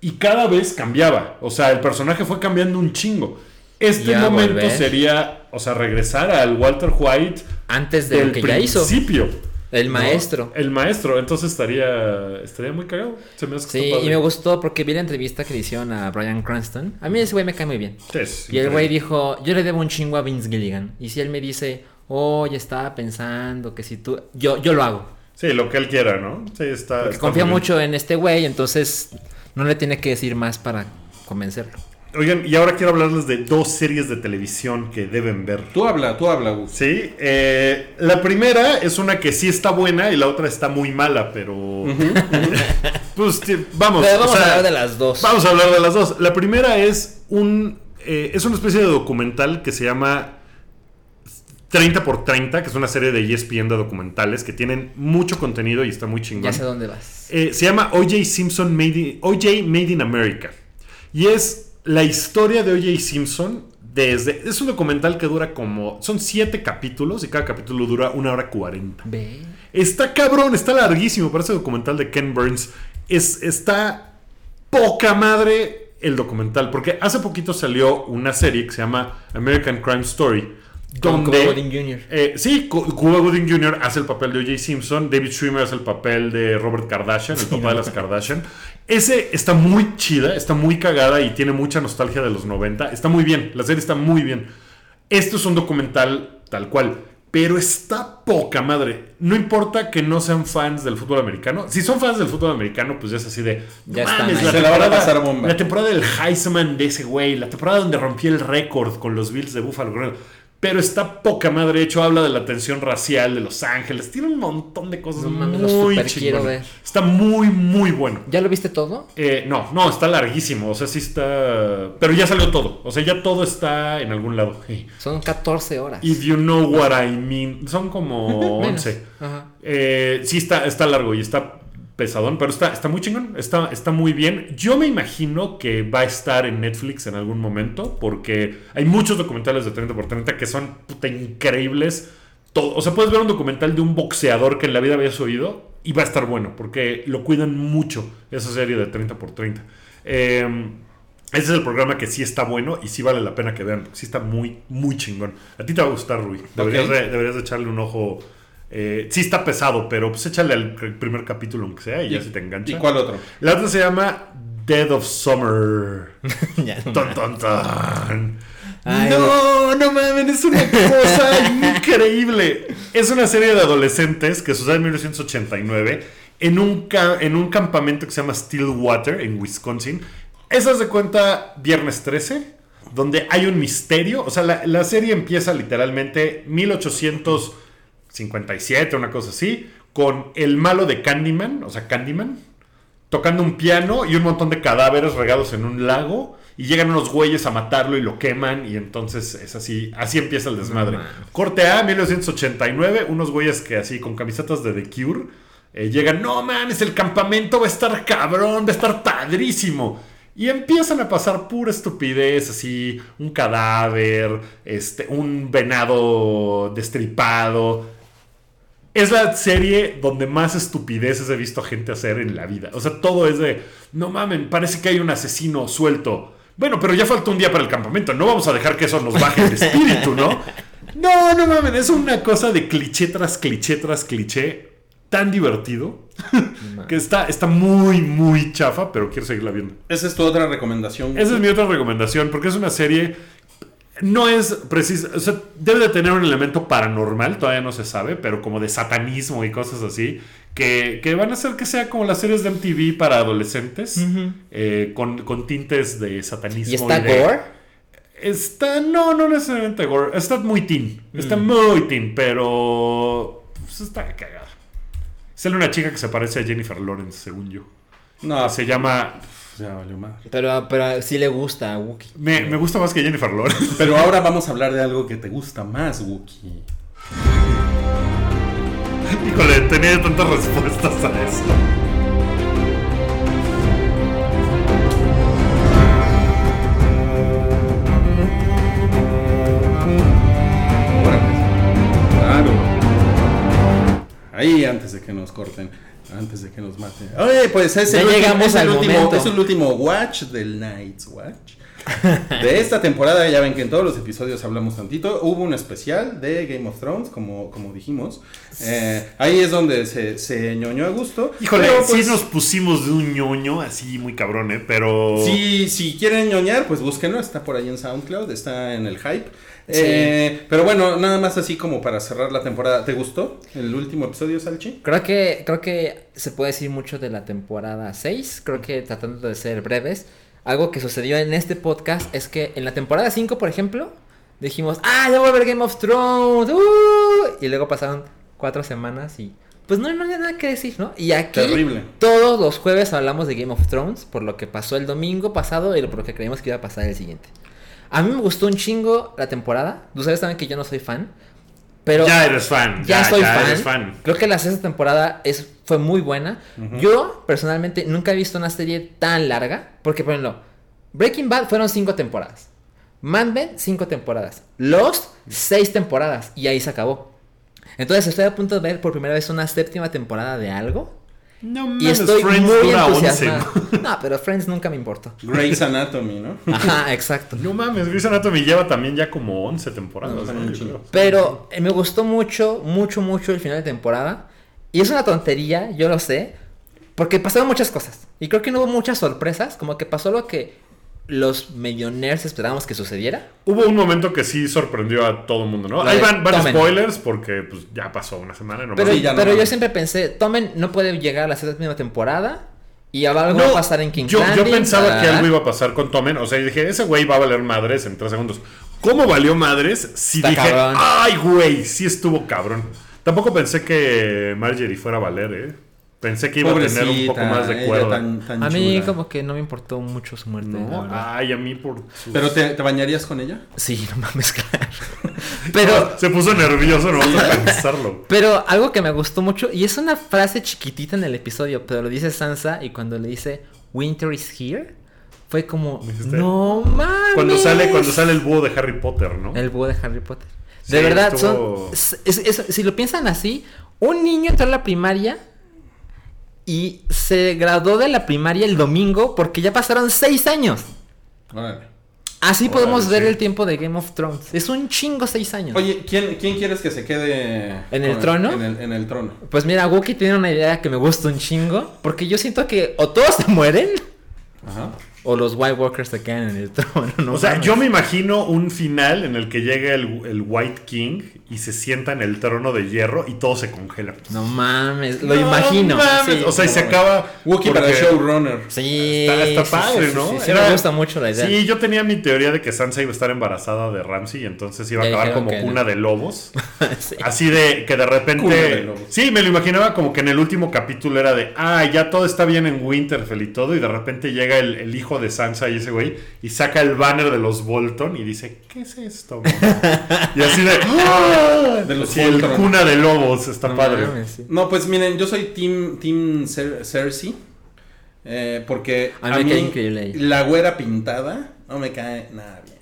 y cada vez cambiaba. O sea, el personaje fue cambiando un chingo. Este Ya momento volver. sería, o sea, regresar al Walter White Antes de del lo que ya hizo. principio. El ¿no? maestro. El maestro. Entonces estaría, estaría muy cagado. Se me hace que Sí, y me gustó porque vi la entrevista que le hicieron a Brian Cranston. A mí ese güey me cae muy bien. Es Y el güey dijo, yo le debo un chingo a Vince Gilligan. Y si él me dice, oye, estaba pensando que si tú... Yo, yo lo hago. Sí, lo que él quiera, ¿no? Sí, está. Porque está confía bien. mucho en este güey, entonces no le tiene que decir más para convencerlo. Oigan, y ahora quiero hablarles de dos series de televisión que deben ver. Tú habla, tú habla, Gus. Sí, eh, la primera es una que sí está buena y la otra está muy mala, pero... [LAUGHS] pues vamos. Pero vamos o sea, a hablar de las dos. Vamos a hablar de las dos. La primera es un... eh, es una especie de documental que se llama 30 por 30, que es una serie de ESPN de documentales que tienen mucho contenido y está muy chingón. Ya sé dónde vas. Eh, se llama OJ Simpson Made in, OJ Made in America. Y es la historia de OJ Simpson desde... Es un documental que dura como... Son siete capítulos y cada capítulo dura una hora cuarenta. Ve. Está cabrón, está larguísimo. Parece documental de Ken Burns. Es, está poca madre el documental. Porque hace poquito salió una serie que se llama American Crime Story. Donde, Cuba Gooding Jr.. eh, sí, Cu- Cuba Gooding Jr. hace el papel de O.J. Simpson, David Schwimmer hace el papel de Robert Kardashian, el papá de las Kardashian. Ese está muy chida, está muy cagada y tiene mucha nostalgia de los 90. Está muy bien, la serie está muy bien. Esto es un documental tal cual, pero está poca madre. No importa que no sean fans del fútbol americano. Si son fans del fútbol americano, pues ya es así de... Ya "No están mames, ahí". la Se la van a pasar bomba. La temporada del Heisman de ese güey, la temporada donde rompió el récord con los Bills de Buffalo. Pero está poca madre hecho, habla de la tensión racial de Los Ángeles, tiene un montón de cosas No mames, muy super quiero chingonas. ver. Está muy, muy bueno. ¿Ya lo viste todo? Eh, no, no, está larguísimo, o sea, sí está... Pero ya salió todo, o sea, ya todo está en algún lado. [LAUGHS] Son 14 horas. If you know what I mean, son como [LAUGHS] Menos. 11. Ajá. Eh, sí, está, está largo y está pesadón, pero está, está muy chingón, está, está muy bien. Yo me imagino que va a estar en Netflix en algún momento, porque hay muchos documentales de 30x30 que son puta increíbles. Todo, o sea, puedes ver un documental de un boxeador que en la vida habías oído y va a estar bueno, porque lo cuidan mucho esa serie de 30x30. Eh, ese es el programa que sí está bueno y sí vale la pena que vean. Sí está muy, muy chingón. A ti te va a gustar, Rui. Deberías, de, deberías de echarle un ojo. Eh, sí está pesado, pero pues échale al pr- primer capítulo aunque sea y ya se te engancha. ¿Y cuál otro? La otra se llama Dead of Summer. [LAUGHS] Ya, no Ton, ton, ton. Ay, no, no mames, es una cosa [LAUGHS] increíble. Es una serie de adolescentes que sucede en 1989 en un, en un campamento que se llama Stillwater en Wisconsin. Esas de cuenta viernes 13, donde hay un misterio. O sea, la, la serie empieza literalmente 1857, una cosa así, con el malo de Candyman, o sea, Candyman, tocando un piano y un montón de cadáveres regados en un lago. Y llegan unos güeyes a matarlo y lo queman. Y entonces es así. Así empieza el desmadre. No. Corte A, 1989. Unos güeyes que así con camisetas de The Cure. eh, llegan. No mames, el campamento va a estar cabrón. Va a estar padrísimo. Y empiezan a pasar pura estupidez, así, un cadáver, este, un venado destripado, es la serie donde más estupideces he visto a gente hacer en la vida. O sea, todo es de, no mamen, parece que hay un asesino suelto. Bueno, pero ya falta un día para el campamento. No vamos a dejar que eso nos baje el espíritu, ¿no? No, no mamen, es una cosa de cliché tras cliché tras cliché. Tan divertido. que está, está muy, muy chafa, pero quiero seguirla viendo. Esa es tu otra recomendación. Esa es mi otra recomendación, porque es una serie. No es precisa. O sea, debe de tener un elemento paranormal, todavía no se sabe, pero como de satanismo y cosas así. Que, que van a hacer que sea como las series de MTV para adolescentes. eh, con, con tintes de satanismo. ¿Y está de- gore? Está. No, no necesariamente gore. Está muy teen. Está muy teen, pero. Pues está cagada. Sale una chica que se parece a Jennifer Lawrence, según yo. No, Se llama. Ya valió madre. Pero, pero sí le gusta a Wookie. Me, me gusta más que Jennifer Lawrence. [LAUGHS] Pero ahora vamos a hablar de algo que te gusta más, Wookie. Híjole, tenía tantas respuestas a eso. Claro. Ahí antes de que nos corten, antes de que nos maten. Oye, pues es Ya el, último, llegamos es el al último, momento. es el último watch del Night's Watch. De esta temporada, ya ven que en todos los episodios hablamos tantito. Hubo un especial de Game of Thrones, como, como dijimos. Eh, ahí es donde se, se ñoñó a gusto. Híjole, Pero, pues, sí nos pusimos de un ñoño así muy cabrón, ¿eh? Pero. Si, si quieren ñoñar, pues búsquenlo, está por ahí en SoundCloud, está en el hype. Eh, pero bueno, nada más así como para cerrar la temporada. ¿Te gustó el último episodio, Salchi? Creo que, creo que se puede decir mucho de la temporada 6. Creo que tratando de ser breves. algo que sucedió en este podcast es que en la temporada 5, por ejemplo, dijimos, ah, ya voy a ver Game of Thrones. ¡uh! Y luego pasaron cuatro semanas y pues no, no había nada que decir, ¿no? Y aquí Terrible. todos los jueves hablamos de Game of Thrones por lo que pasó el domingo pasado y por lo que creímos que iba a pasar el siguiente. A mí me gustó un chingo la temporada. Tú sabes también que yo no soy fan. Pero ya eres fan. ya, soy fan. eres fan. Creo que la sexta temporada es, fue muy buena. Yo, personalmente, nunca he visto una serie tan larga. Porque, por ejemplo, Breaking Bad fueron cinco temporadas. Mad Men, cinco temporadas. Lost, seis temporadas. Y ahí se acabó. Entonces estoy a punto de ver por primera vez una séptima temporada de algo. No Y mames, estoy Friends muy dura 11. entusiasmado. [LAUGHS] No, pero Friends nunca me importó. Grey's Anatomy, ¿no? [LAUGHS] Ajá, exacto. No mames, Grey's Anatomy lleva también ya como 11 temporadas. Pero eh, me gustó mucho, mucho, mucho el final de temporada. Y es una tontería, yo lo sé. Porque pasaron muchas cosas. Y creo que no hubo muchas sorpresas. Como que pasó lo que los nerds esperábamos que sucediera. Hubo un momento que sí sorprendió a todo el mundo, ¿no? Ahí van, spoilers porque pues ya pasó una semana. No Pero, ya no pero yo siempre pensé, Tomen no puede llegar a la séptima temporada. Y algo va a pasar en King yo, yo pensaba que algo iba a pasar con Tommen. O sea, y dije, ese güey va a valer madres en tres segundos. ¿Cómo valió madres? Si Está dije, cabrón. ay, güey, sí estuvo cabrón. Tampoco pensé que Marjorie fuera a valer, ¿eh? Pensé que iba a tener un poco más de cuerda. tan- tan A mí chula. como que no me importó mucho su muerte. No, ay, a mí por. sus- ¿Pero te, te bañarías con ella? Sí, no mames, [LAUGHS] claro. [LAUGHS] Pero, Se puso nervioso, no vamos a pensarlo. [LAUGHS] pero algo que me gustó mucho, y es una frase chiquitita en el episodio, pero lo dice Sansa y cuando le dice Winter is here, fue como, ¿Dijiste? no mames. Cuando sale, cuando sale el búho de Harry Potter, ¿no? El búho de Harry Potter. Sí, de verdad, estuvo- son, es- es- si lo piensan así, un niño entró a la primaria y se graduó de la primaria el domingo porque ya pasaron seis años. Órale. Así Órale, podemos ver sí. el tiempo de Game of Thrones. Es un chingo seis años. Oye, ¿quién, ¿quién quieres que se quede ¿En el trono? En el, en el trono. Pues mira, Wookie tiene una idea que me gusta un chingo. Porque yo siento que o todos se mueren Ajá. O los White Walkers se quedan en el [LAUGHS] trono. no o sea, mames. yo me imagino un final en el que llega el, el White King y se sienta en el trono de hierro y todo se congela. No mames, lo No imagino. mames, sí. o sea, y se acaba. Wookiee para showrunner. Sí, Está, está sí, padre, sí, ¿no? Sí, sí, Era- me gusta mucho la idea. Sí, yo tenía mi teoría de que Sansa iba a estar embarazada de Ramsey y entonces iba a acabar como que cuna de lobos. [LAUGHS] Sí. Así de que de repente. Sí, me lo imaginaba como que en el último capítulo era de. Ah, ya todo está bien en Winterfell y todo. Y de repente llega el, el hijo de Sansa y ese güey y saca el banner de los Bolton y dice: ¿Qué es esto? mamá?" [LAUGHS] y así de. ¡Ah! De los Sí, el cuna de lobos. Está No padre. sí. No, pues miren, yo soy Team, team Cer- Cersei. eh, porque A mí cae increíble la güera pintada no me cae nada bien.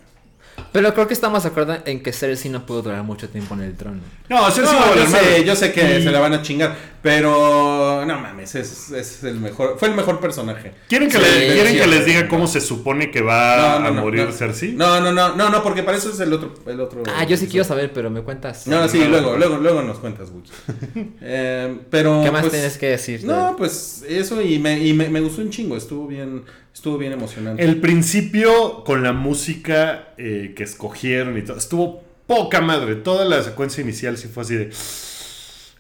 Pero creo que estamos de acuerdo en que Cersei no pudo durar mucho tiempo en el trono. No, Cersei No, a yo, sé, yo sé que Y- se la van a chingar, pero no mames, es, es el mejor, fue el mejor personaje. ¿Quieren que, Sí, le- ¿quieren que les diga cómo se supone que va No, no, a no, morir no. Cersei? No, no, no, no, no, porque para eso es el otro, el otro. Ah, yo sí quiero saber, pero me cuentas. No, no, sí, luego, luego, luego nos cuentas, Wookie. [LAUGHS] Eh, pero. ¿Qué más pues, tienes que decir? No, pues eso y me, y me, me gustó un chingo, estuvo bien, estuvo bien emocionante. El principio con la música eh, que escogieron y todo, estuvo poca madre. Toda la secuencia inicial sí fue así de.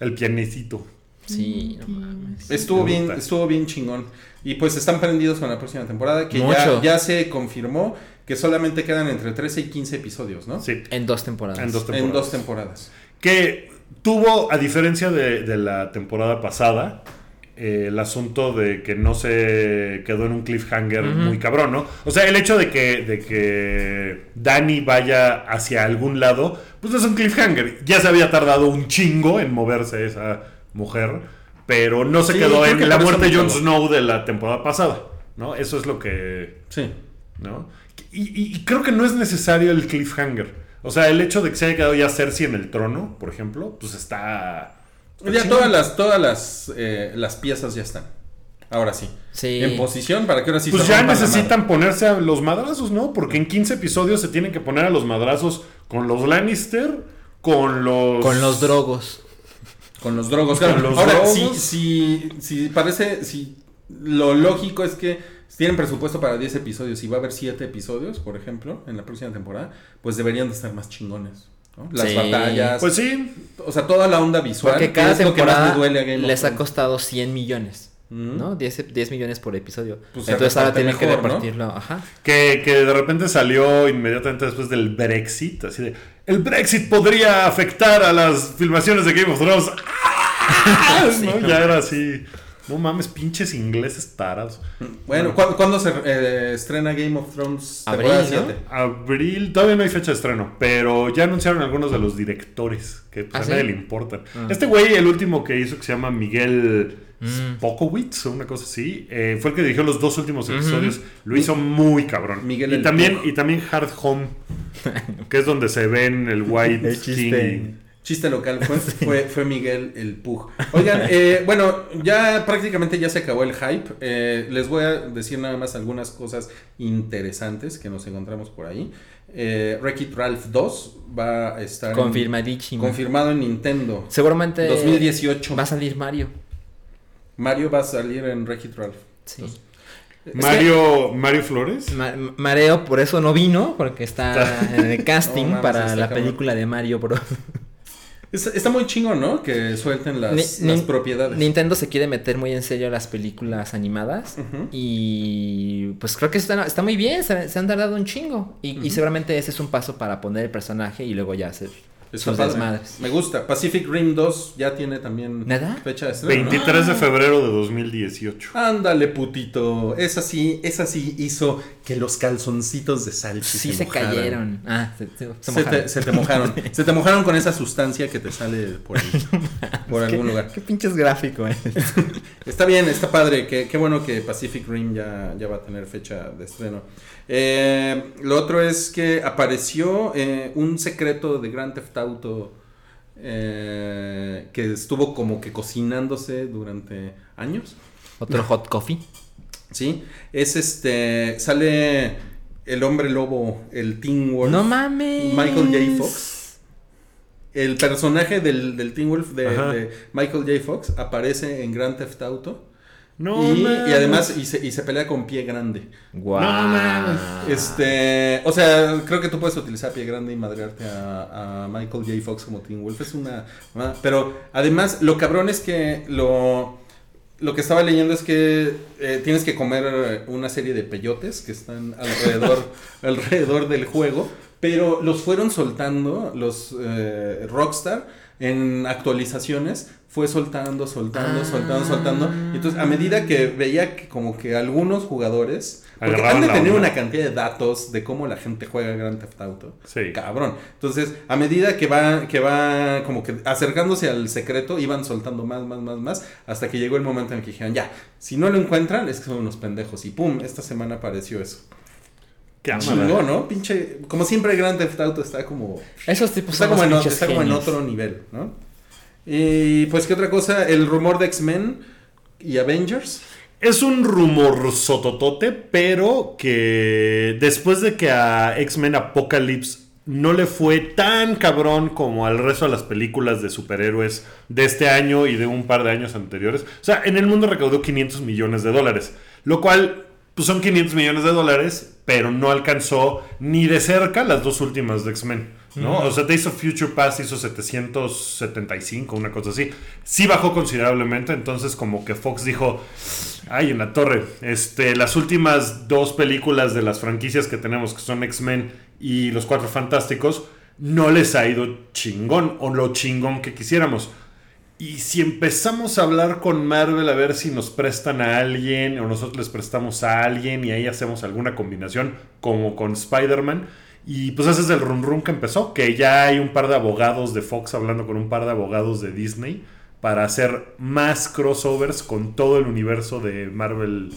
El pianecito. Sí, no mames. Estuvo bien, gusta. estuvo bien chingón. Y pues están prendidos con la próxima temporada, que ya, ya se confirmó que solamente quedan entre 13 y 15 episodios, ¿no? Sí, En dos temporadas. en dos temporadas. En dos temporadas. Que tuvo, a diferencia de, de la temporada pasada, eh, el asunto de que no se quedó en un cliffhanger muy cabrón, ¿no? O sea, el hecho de que, de que Dani vaya hacia algún lado, pues no es un cliffhanger. Ya se había tardado un chingo en moverse esa mujer, pero no se Sí, quedó en que la muerte de Jon. Snow de la temporada pasada, ¿no? Eso es lo que... Sí. ¿no? Y, y- y creo que no es necesario el cliffhanger. O sea, el hecho de que se haya quedado ya Cersei en el trono, por ejemplo, pues está... está Ya todas las, todas las, eh, las piezas ya están. Ahora sí. Sí. En posición para que ahora sí Pues ya necesitan ponerse a los madrazos, ¿no? Porque en 15 episodios se tienen que poner a los madrazos con los Lannister, con los... Con los drogos. Con los drogos, Con claro. los Ahora, drogos. si, si, si parece, si lo lógico es que tienen presupuesto para 10 episodios y va a haber 7 episodios, por ejemplo, en la próxima temporada, pues deberían de estar más chingones. ¿no? Las Sí. batallas, Pues sí, o sea, toda la onda visual. Porque que cada es lo que más temporada me duele a Game les ha costado 100 millones. ¿no? 10, 10 millones por episodio. Pues Entonces ahora tienen que repartirlo. Ajá. Que, que de repente salió inmediatamente después del Brexit, así de, el Brexit podría afectar a las filmaciones de Game of Thrones. [LAUGHS] ¡Ah! ¿No? Ya era así, no mames, pinches ingleses tarados. Bueno, ¿cu- ¿cuándo se eh, estrena Game of Thrones? Abril, ¿no? Abril, todavía no hay fecha de estreno, pero ya anunciaron algunos de los directores, que pues, ¿Ah, a sí? nadie le importan. Este güey, el último que hizo, que se llama Miguel Mm. Spokowitz, o una cosa así, eh, fue el que dirigió los dos últimos episodios. Lo hizo muy cabrón. Miguel y el también, Pug. y también Hard Home, que es donde se ven el [LAUGHS] White El chiste. King. Chiste local, fue, [LAUGHS] fue, fue Miguel el Pug. Oigan, eh, bueno, ya prácticamente ya se acabó el hype. Eh, les voy a decir nada más algunas cosas interesantes que nos encontramos por ahí. Eh, Wreck-It Ralph 2 va a estar en- confirmado en Nintendo. Seguramente 2018. va a salir Mario. Mario va a salir en Wreck-It Ralph. Sí. Mario, Mario Flores. Ma- Mareo por eso no vino, porque está en el casting [LAUGHS] mames, para la cabrón. película de Mario Bros. Es- está muy chingo, ¿no? Que suelten las, Ni- las ni- propiedades. Nintendo se quiere meter muy en serio a las películas animadas y pues creo que está, está muy bien, se, se han tardado un chingo y, y seguramente ese es un paso para poner el personaje y luego ya hacer Está sus desmadres. Me gusta. Pacific Rim 2 ya tiene también ¿Nada? fecha de estreno. ¿no? 23 de febrero de 2018. Ándale, putito. Esa sí, esa sí hizo que los calzoncitos de Salchi Sí se cayeron. Ah, se, se- se Se mojaron. te, se te mojaron. [LAUGHS] se te mojaron con esa sustancia que te sale por ahí. [LAUGHS] por algún Qué- lugar. Qué pinches gráfico, eh. [LAUGHS] Está bien, está padre. Qué, qué bueno que Pacific Rim ya, ya va a tener fecha de estreno. Eh, lo otro es que apareció eh, un secreto de Grand Theft Auto eh, que estuvo como que cocinándose durante años. Otro hot coffee. ¿Sí? Es este. Sale el hombre lobo, el Teen Wolf. No mames. Michael J. Fox. El personaje del, del Teen Wolf de, Michael J. Fox aparece en Grand Theft Auto. No, y, mames. y además y se, y se pelea con pie grande. Guau. No mames. Este, o sea, creo que tú puedes utilizar pie grande y madrearte a, a Michael J. Fox como Teen Wolf. Es una, una- Pero además, lo cabrón es que lo. Lo que estaba leyendo es que eh, tienes que comer una serie de peyotes que están alrededor, [LAUGHS] alrededor del juego. Pero los fueron soltando los eh, Rockstar en actualizaciones. Fue soltando, soltando, Ah. soltando, soltando. Y entonces, a medida que veía que como que algunos jugadores porque han de tener una cantidad de datos de cómo la gente juega Grand Theft Auto. Sí. Cabrón. Entonces, a medida que va, que va como que acercándose al secreto, iban soltando más, más, más, más, hasta que llegó el momento en el que dijeron, ya, si no lo encuentran, es que son unos pendejos. Y pum, esta semana apareció eso. Cámara. Chingón, ¿no? Pinche, como siempre Grand Theft Auto está como... Esos tipos Está como, en, está como en otro nivel, ¿no? Y pues, ¿qué otra cosa? El rumor de X-Men y Avengers. Es un rumor sototote, pero que después de que a X-Men Apocalypse no le fue tan cabrón como al resto de las películas de superhéroes de este año y de un par de años anteriores. O sea, en el mundo recaudó 500 millones de dólares, lo cual pues son 500 millones de dólares, pero no alcanzó ni de cerca las dos últimas de X-Men. ¿No? O sea, Days of Future Past hizo 775, una cosa así. Sí bajó considerablemente, entonces como que Fox dijo, ay, en la torre, este, las últimas dos películas de las franquicias que tenemos, que son X-Men y Los Cuatro Fantásticos, no les ha ido chingón o lo chingón que quisiéramos. Y si empezamos a hablar con Marvel a ver si nos prestan a alguien o nosotros les prestamos a alguien y ahí hacemos alguna combinación como con Spider-Man. Y pues ese es el run run que empezó, que ya hay un par de abogados de Fox hablando con un par de abogados de Disney para hacer más crossovers con todo el universo de Marvel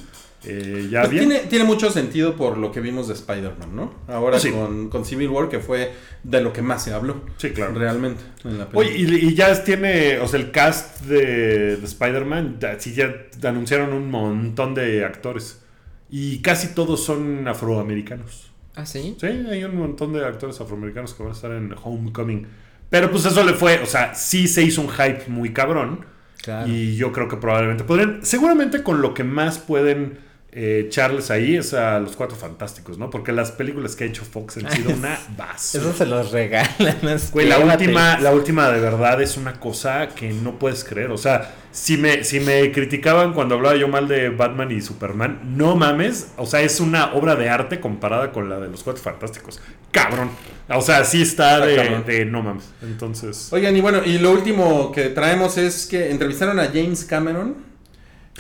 eh, ya Pues bien. tiene, tiene mucho sentido por lo que vimos de Spider-Man, ¿no? Ahora Sí. con, con Civil War, que fue de lo que más se habló. Sí, claro. Realmente. en la Oye, y, y ya tiene, o sea, el cast de, de Spider-Man, ya- sí ya anunciaron un montón de actores. Y casi todos son afroamericanos. Ah, sí. Sí, hay un montón de actores afroamericanos que van a estar en Homecoming. Pero pues eso le fue, o sea, sí se hizo un hype muy cabrón. Claro. Y yo creo que probablemente podrían, seguramente con lo que más pueden eh, Charles ahí es a los cuatro fantásticos, ¿no? Porque las películas que ha hecho Fox han sido una [LAUGHS] basura. Eso se los regalan. es Güey, la última, la última de verdad es una cosa que no puedes creer. O sea, si me, si me criticaban cuando hablaba yo mal de Batman y Superman, no mames. O sea, es una obra de arte comparada con la de los Cuatro Fantásticos. Cabrón. O sea, sí está Está de, de no mames. Entonces. Oigan, y bueno, y lo último que traemos es que entrevistaron a James Cameron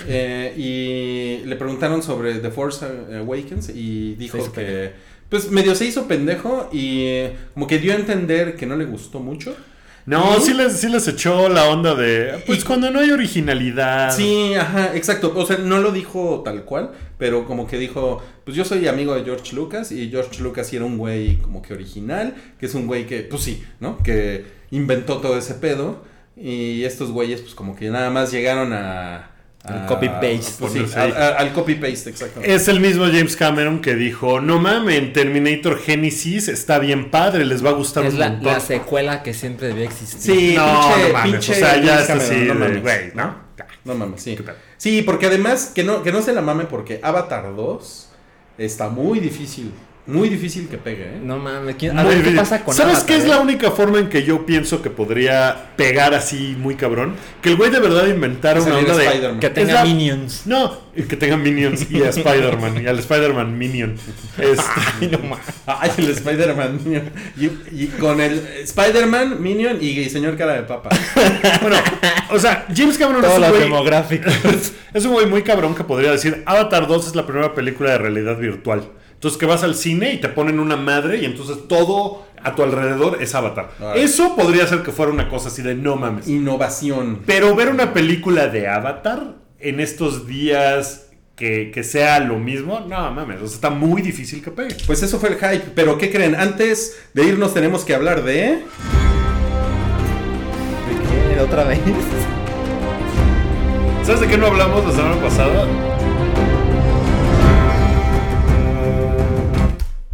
eh, y le preguntaron sobre The Force Awakens y dijo que, pues medio se hizo pendejo y eh, como que dio a entender que no le gustó mucho. No, ¿Y? sí les, sí les echó la onda de. Pues Y- cuando no hay originalidad. Sí, ajá, exacto. O sea, no lo dijo tal cual, pero como que dijo, pues yo soy amigo de George Lucas y George Lucas sí era un güey como que original, que es un güey que, pues sí, ¿no? Que inventó todo ese pedo y estos güeyes pues como que nada más llegaron a... Al copy-paste. pues, sí, al copy-paste, exacto. Es el mismo James Cameron que dijo: No mames, en Terminator Genesis está bien padre, les va a gustar Es un la, montón. la secuela que siempre debía existir. Sí, no, pinche- no mames. pinche o sea, ya está así no mames. güey, ¿no? No mames, sí. Sí, porque además que no, que no se la mame porque Avatar 2 está muy difícil, muy difícil que pegue, ¿eh? No mames. ¿quién- A Muy ver, ¿qué pasa con ¿Sabes qué es eh? la única forma en que yo pienso que podría pegar así muy cabrón? Que el güey de verdad inventara una onda de. Que Es tenga la- minions. No, que tenga minions y a [LAUGHS] Spider-Man y al Spider-Man Minion. Este, Ay, no mames. [LAUGHS] Ay, el Spider-Man Minion. Y, y con el Spider-Man Minion y señor cara de papa. bueno, o sea, James Cameron es Todos un güey. [LAUGHS] Es un güey muy cabrón que podría decir: Avatar 2 es la primera película de realidad virtual. Entonces que vas al cine y te ponen una madre y entonces todo a tu alrededor es Avatar. Ah. Eso podría ser que fuera una cosa así de no mames. Innovación. Pero ver una película de Avatar en estos días que, que sea lo mismo, no mames, o sea, está muy difícil que pegue. Pues eso fue el hype. Pero ¿qué creen? Antes de irnos tenemos que hablar de... ¿De qué? ¿Otra vez? ¿Sabes de qué no hablamos la semana pasada?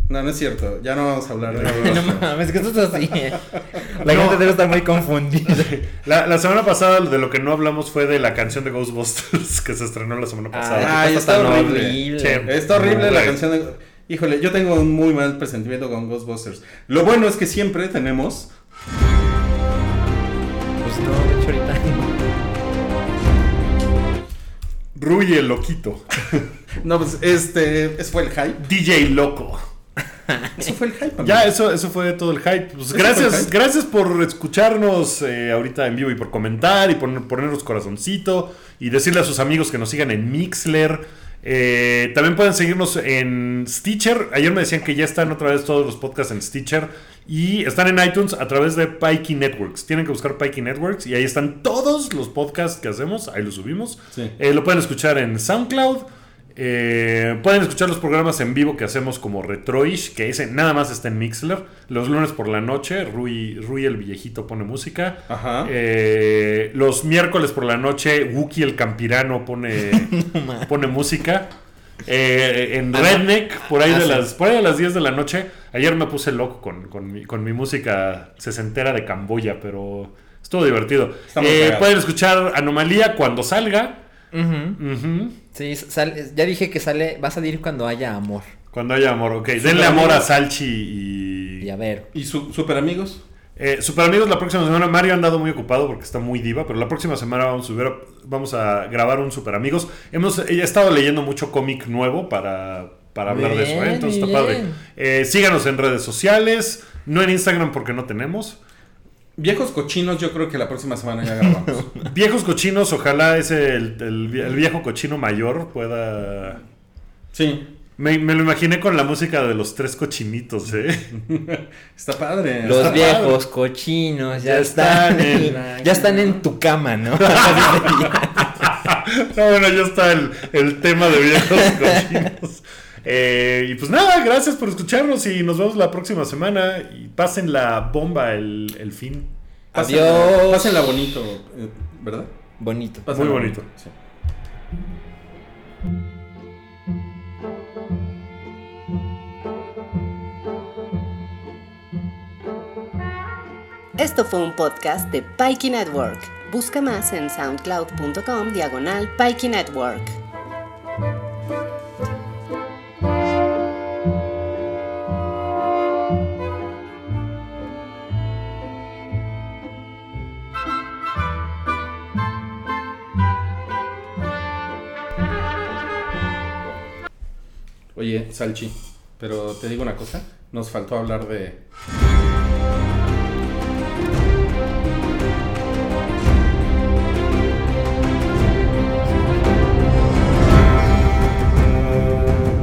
No, no es cierto. Ya no vamos a hablar de... [LAUGHS] no mames, que esto es así. La No. gente debe estar muy confundida. La, la semana pasada de lo que no hablamos fue de la canción de Ghostbusters [LAUGHS] que se estrenó la semana pasada. Ay, está horrible. Está horrible la Güey. canción de... Híjole, yo tengo un muy mal presentimiento con Ghostbusters. Lo bueno es que siempre tenemos... Pues no, de hecho ahorita. Rui el loquito. [LAUGHS] No, pues este... Ese fue el hype. DJ loco. [LAUGHS] Eso fue el hype. Ya, amigo. eso, eso fue todo el hype. Pues el gracias, hype. gracias por escucharnos eh, ahorita en vivo y por comentar y por ponernos corazoncito y decirle a sus amigos que nos sigan en Mixler. Eh, también pueden seguirnos en Stitcher. Ayer me decían que ya están otra vez todos los podcasts en Stitcher y están en iTunes a través de Pikey Networks. Tienen que buscar Pikey Networks y ahí están todos los podcasts que hacemos. Ahí los subimos. Sí. Eh, lo pueden escuchar en SoundCloud. Eh, pueden escuchar los programas en vivo que hacemos como Retroish, que ese nada más está en Mixler. Los lunes por la noche, Rui, Rui el viejito pone música. Ajá. Eh, los miércoles por la noche, Wookie el campirano pone, [LAUGHS] pone música. Eh, en Redneck, por ahí, Ah, de las, por ahí de las 10 de la noche. Ayer me puse loco con, con mi, con mi música sesentera de Camboya, pero estuvo divertido. Pueden escuchar Anomalía cuando salga. Ujú. Ujú. Sí, sale- ya dije que sale, va a salir cuando haya amor. Cuando haya amor, ok. Super Denle amor a. Salchi y. Y a ver. ¿Y su, super amigos? Eh, super amigos, la próxima semana. Mario ha andado muy ocupado porque está muy diva, pero la próxima semana vamos a, subir- vamos a grabar un super amigos. Hemos he estado leyendo mucho cómic nuevo para, para hablar de eso, ¿eh? entonces está padre. Eh, síganos en redes sociales, no en Instagram porque no tenemos. Viejos cochinos, yo creo que la próxima semana ya grabamos. [LAUGHS] Viejos cochinos, ojalá ese el, el- el viejo cochino mayor pueda. sí, Me, me lo imaginé con la música de los tres cochinitos, ¿eh? [LAUGHS] está padre. Los Está viejos cochinos ya, Ya están, están en, en- ya están en tu cama, ¿no? [LAUGHS] No, bueno, ya está el, el tema de viejos cochinos. Eh, y pues nada, gracias por escucharnos y nos vemos la próxima semana. Y pasen la bomba el, el fin. Pásenla- Adiós. Pásenla bonito, eh, ¿verdad? Bonito. Pásenla Muy bonito. Sí. Esto fue un podcast de Pikey Network. Busca más en soundcloud.com diagonal Pikey Network. Oye, Salchi, pero te digo una cosa, nos faltó hablar de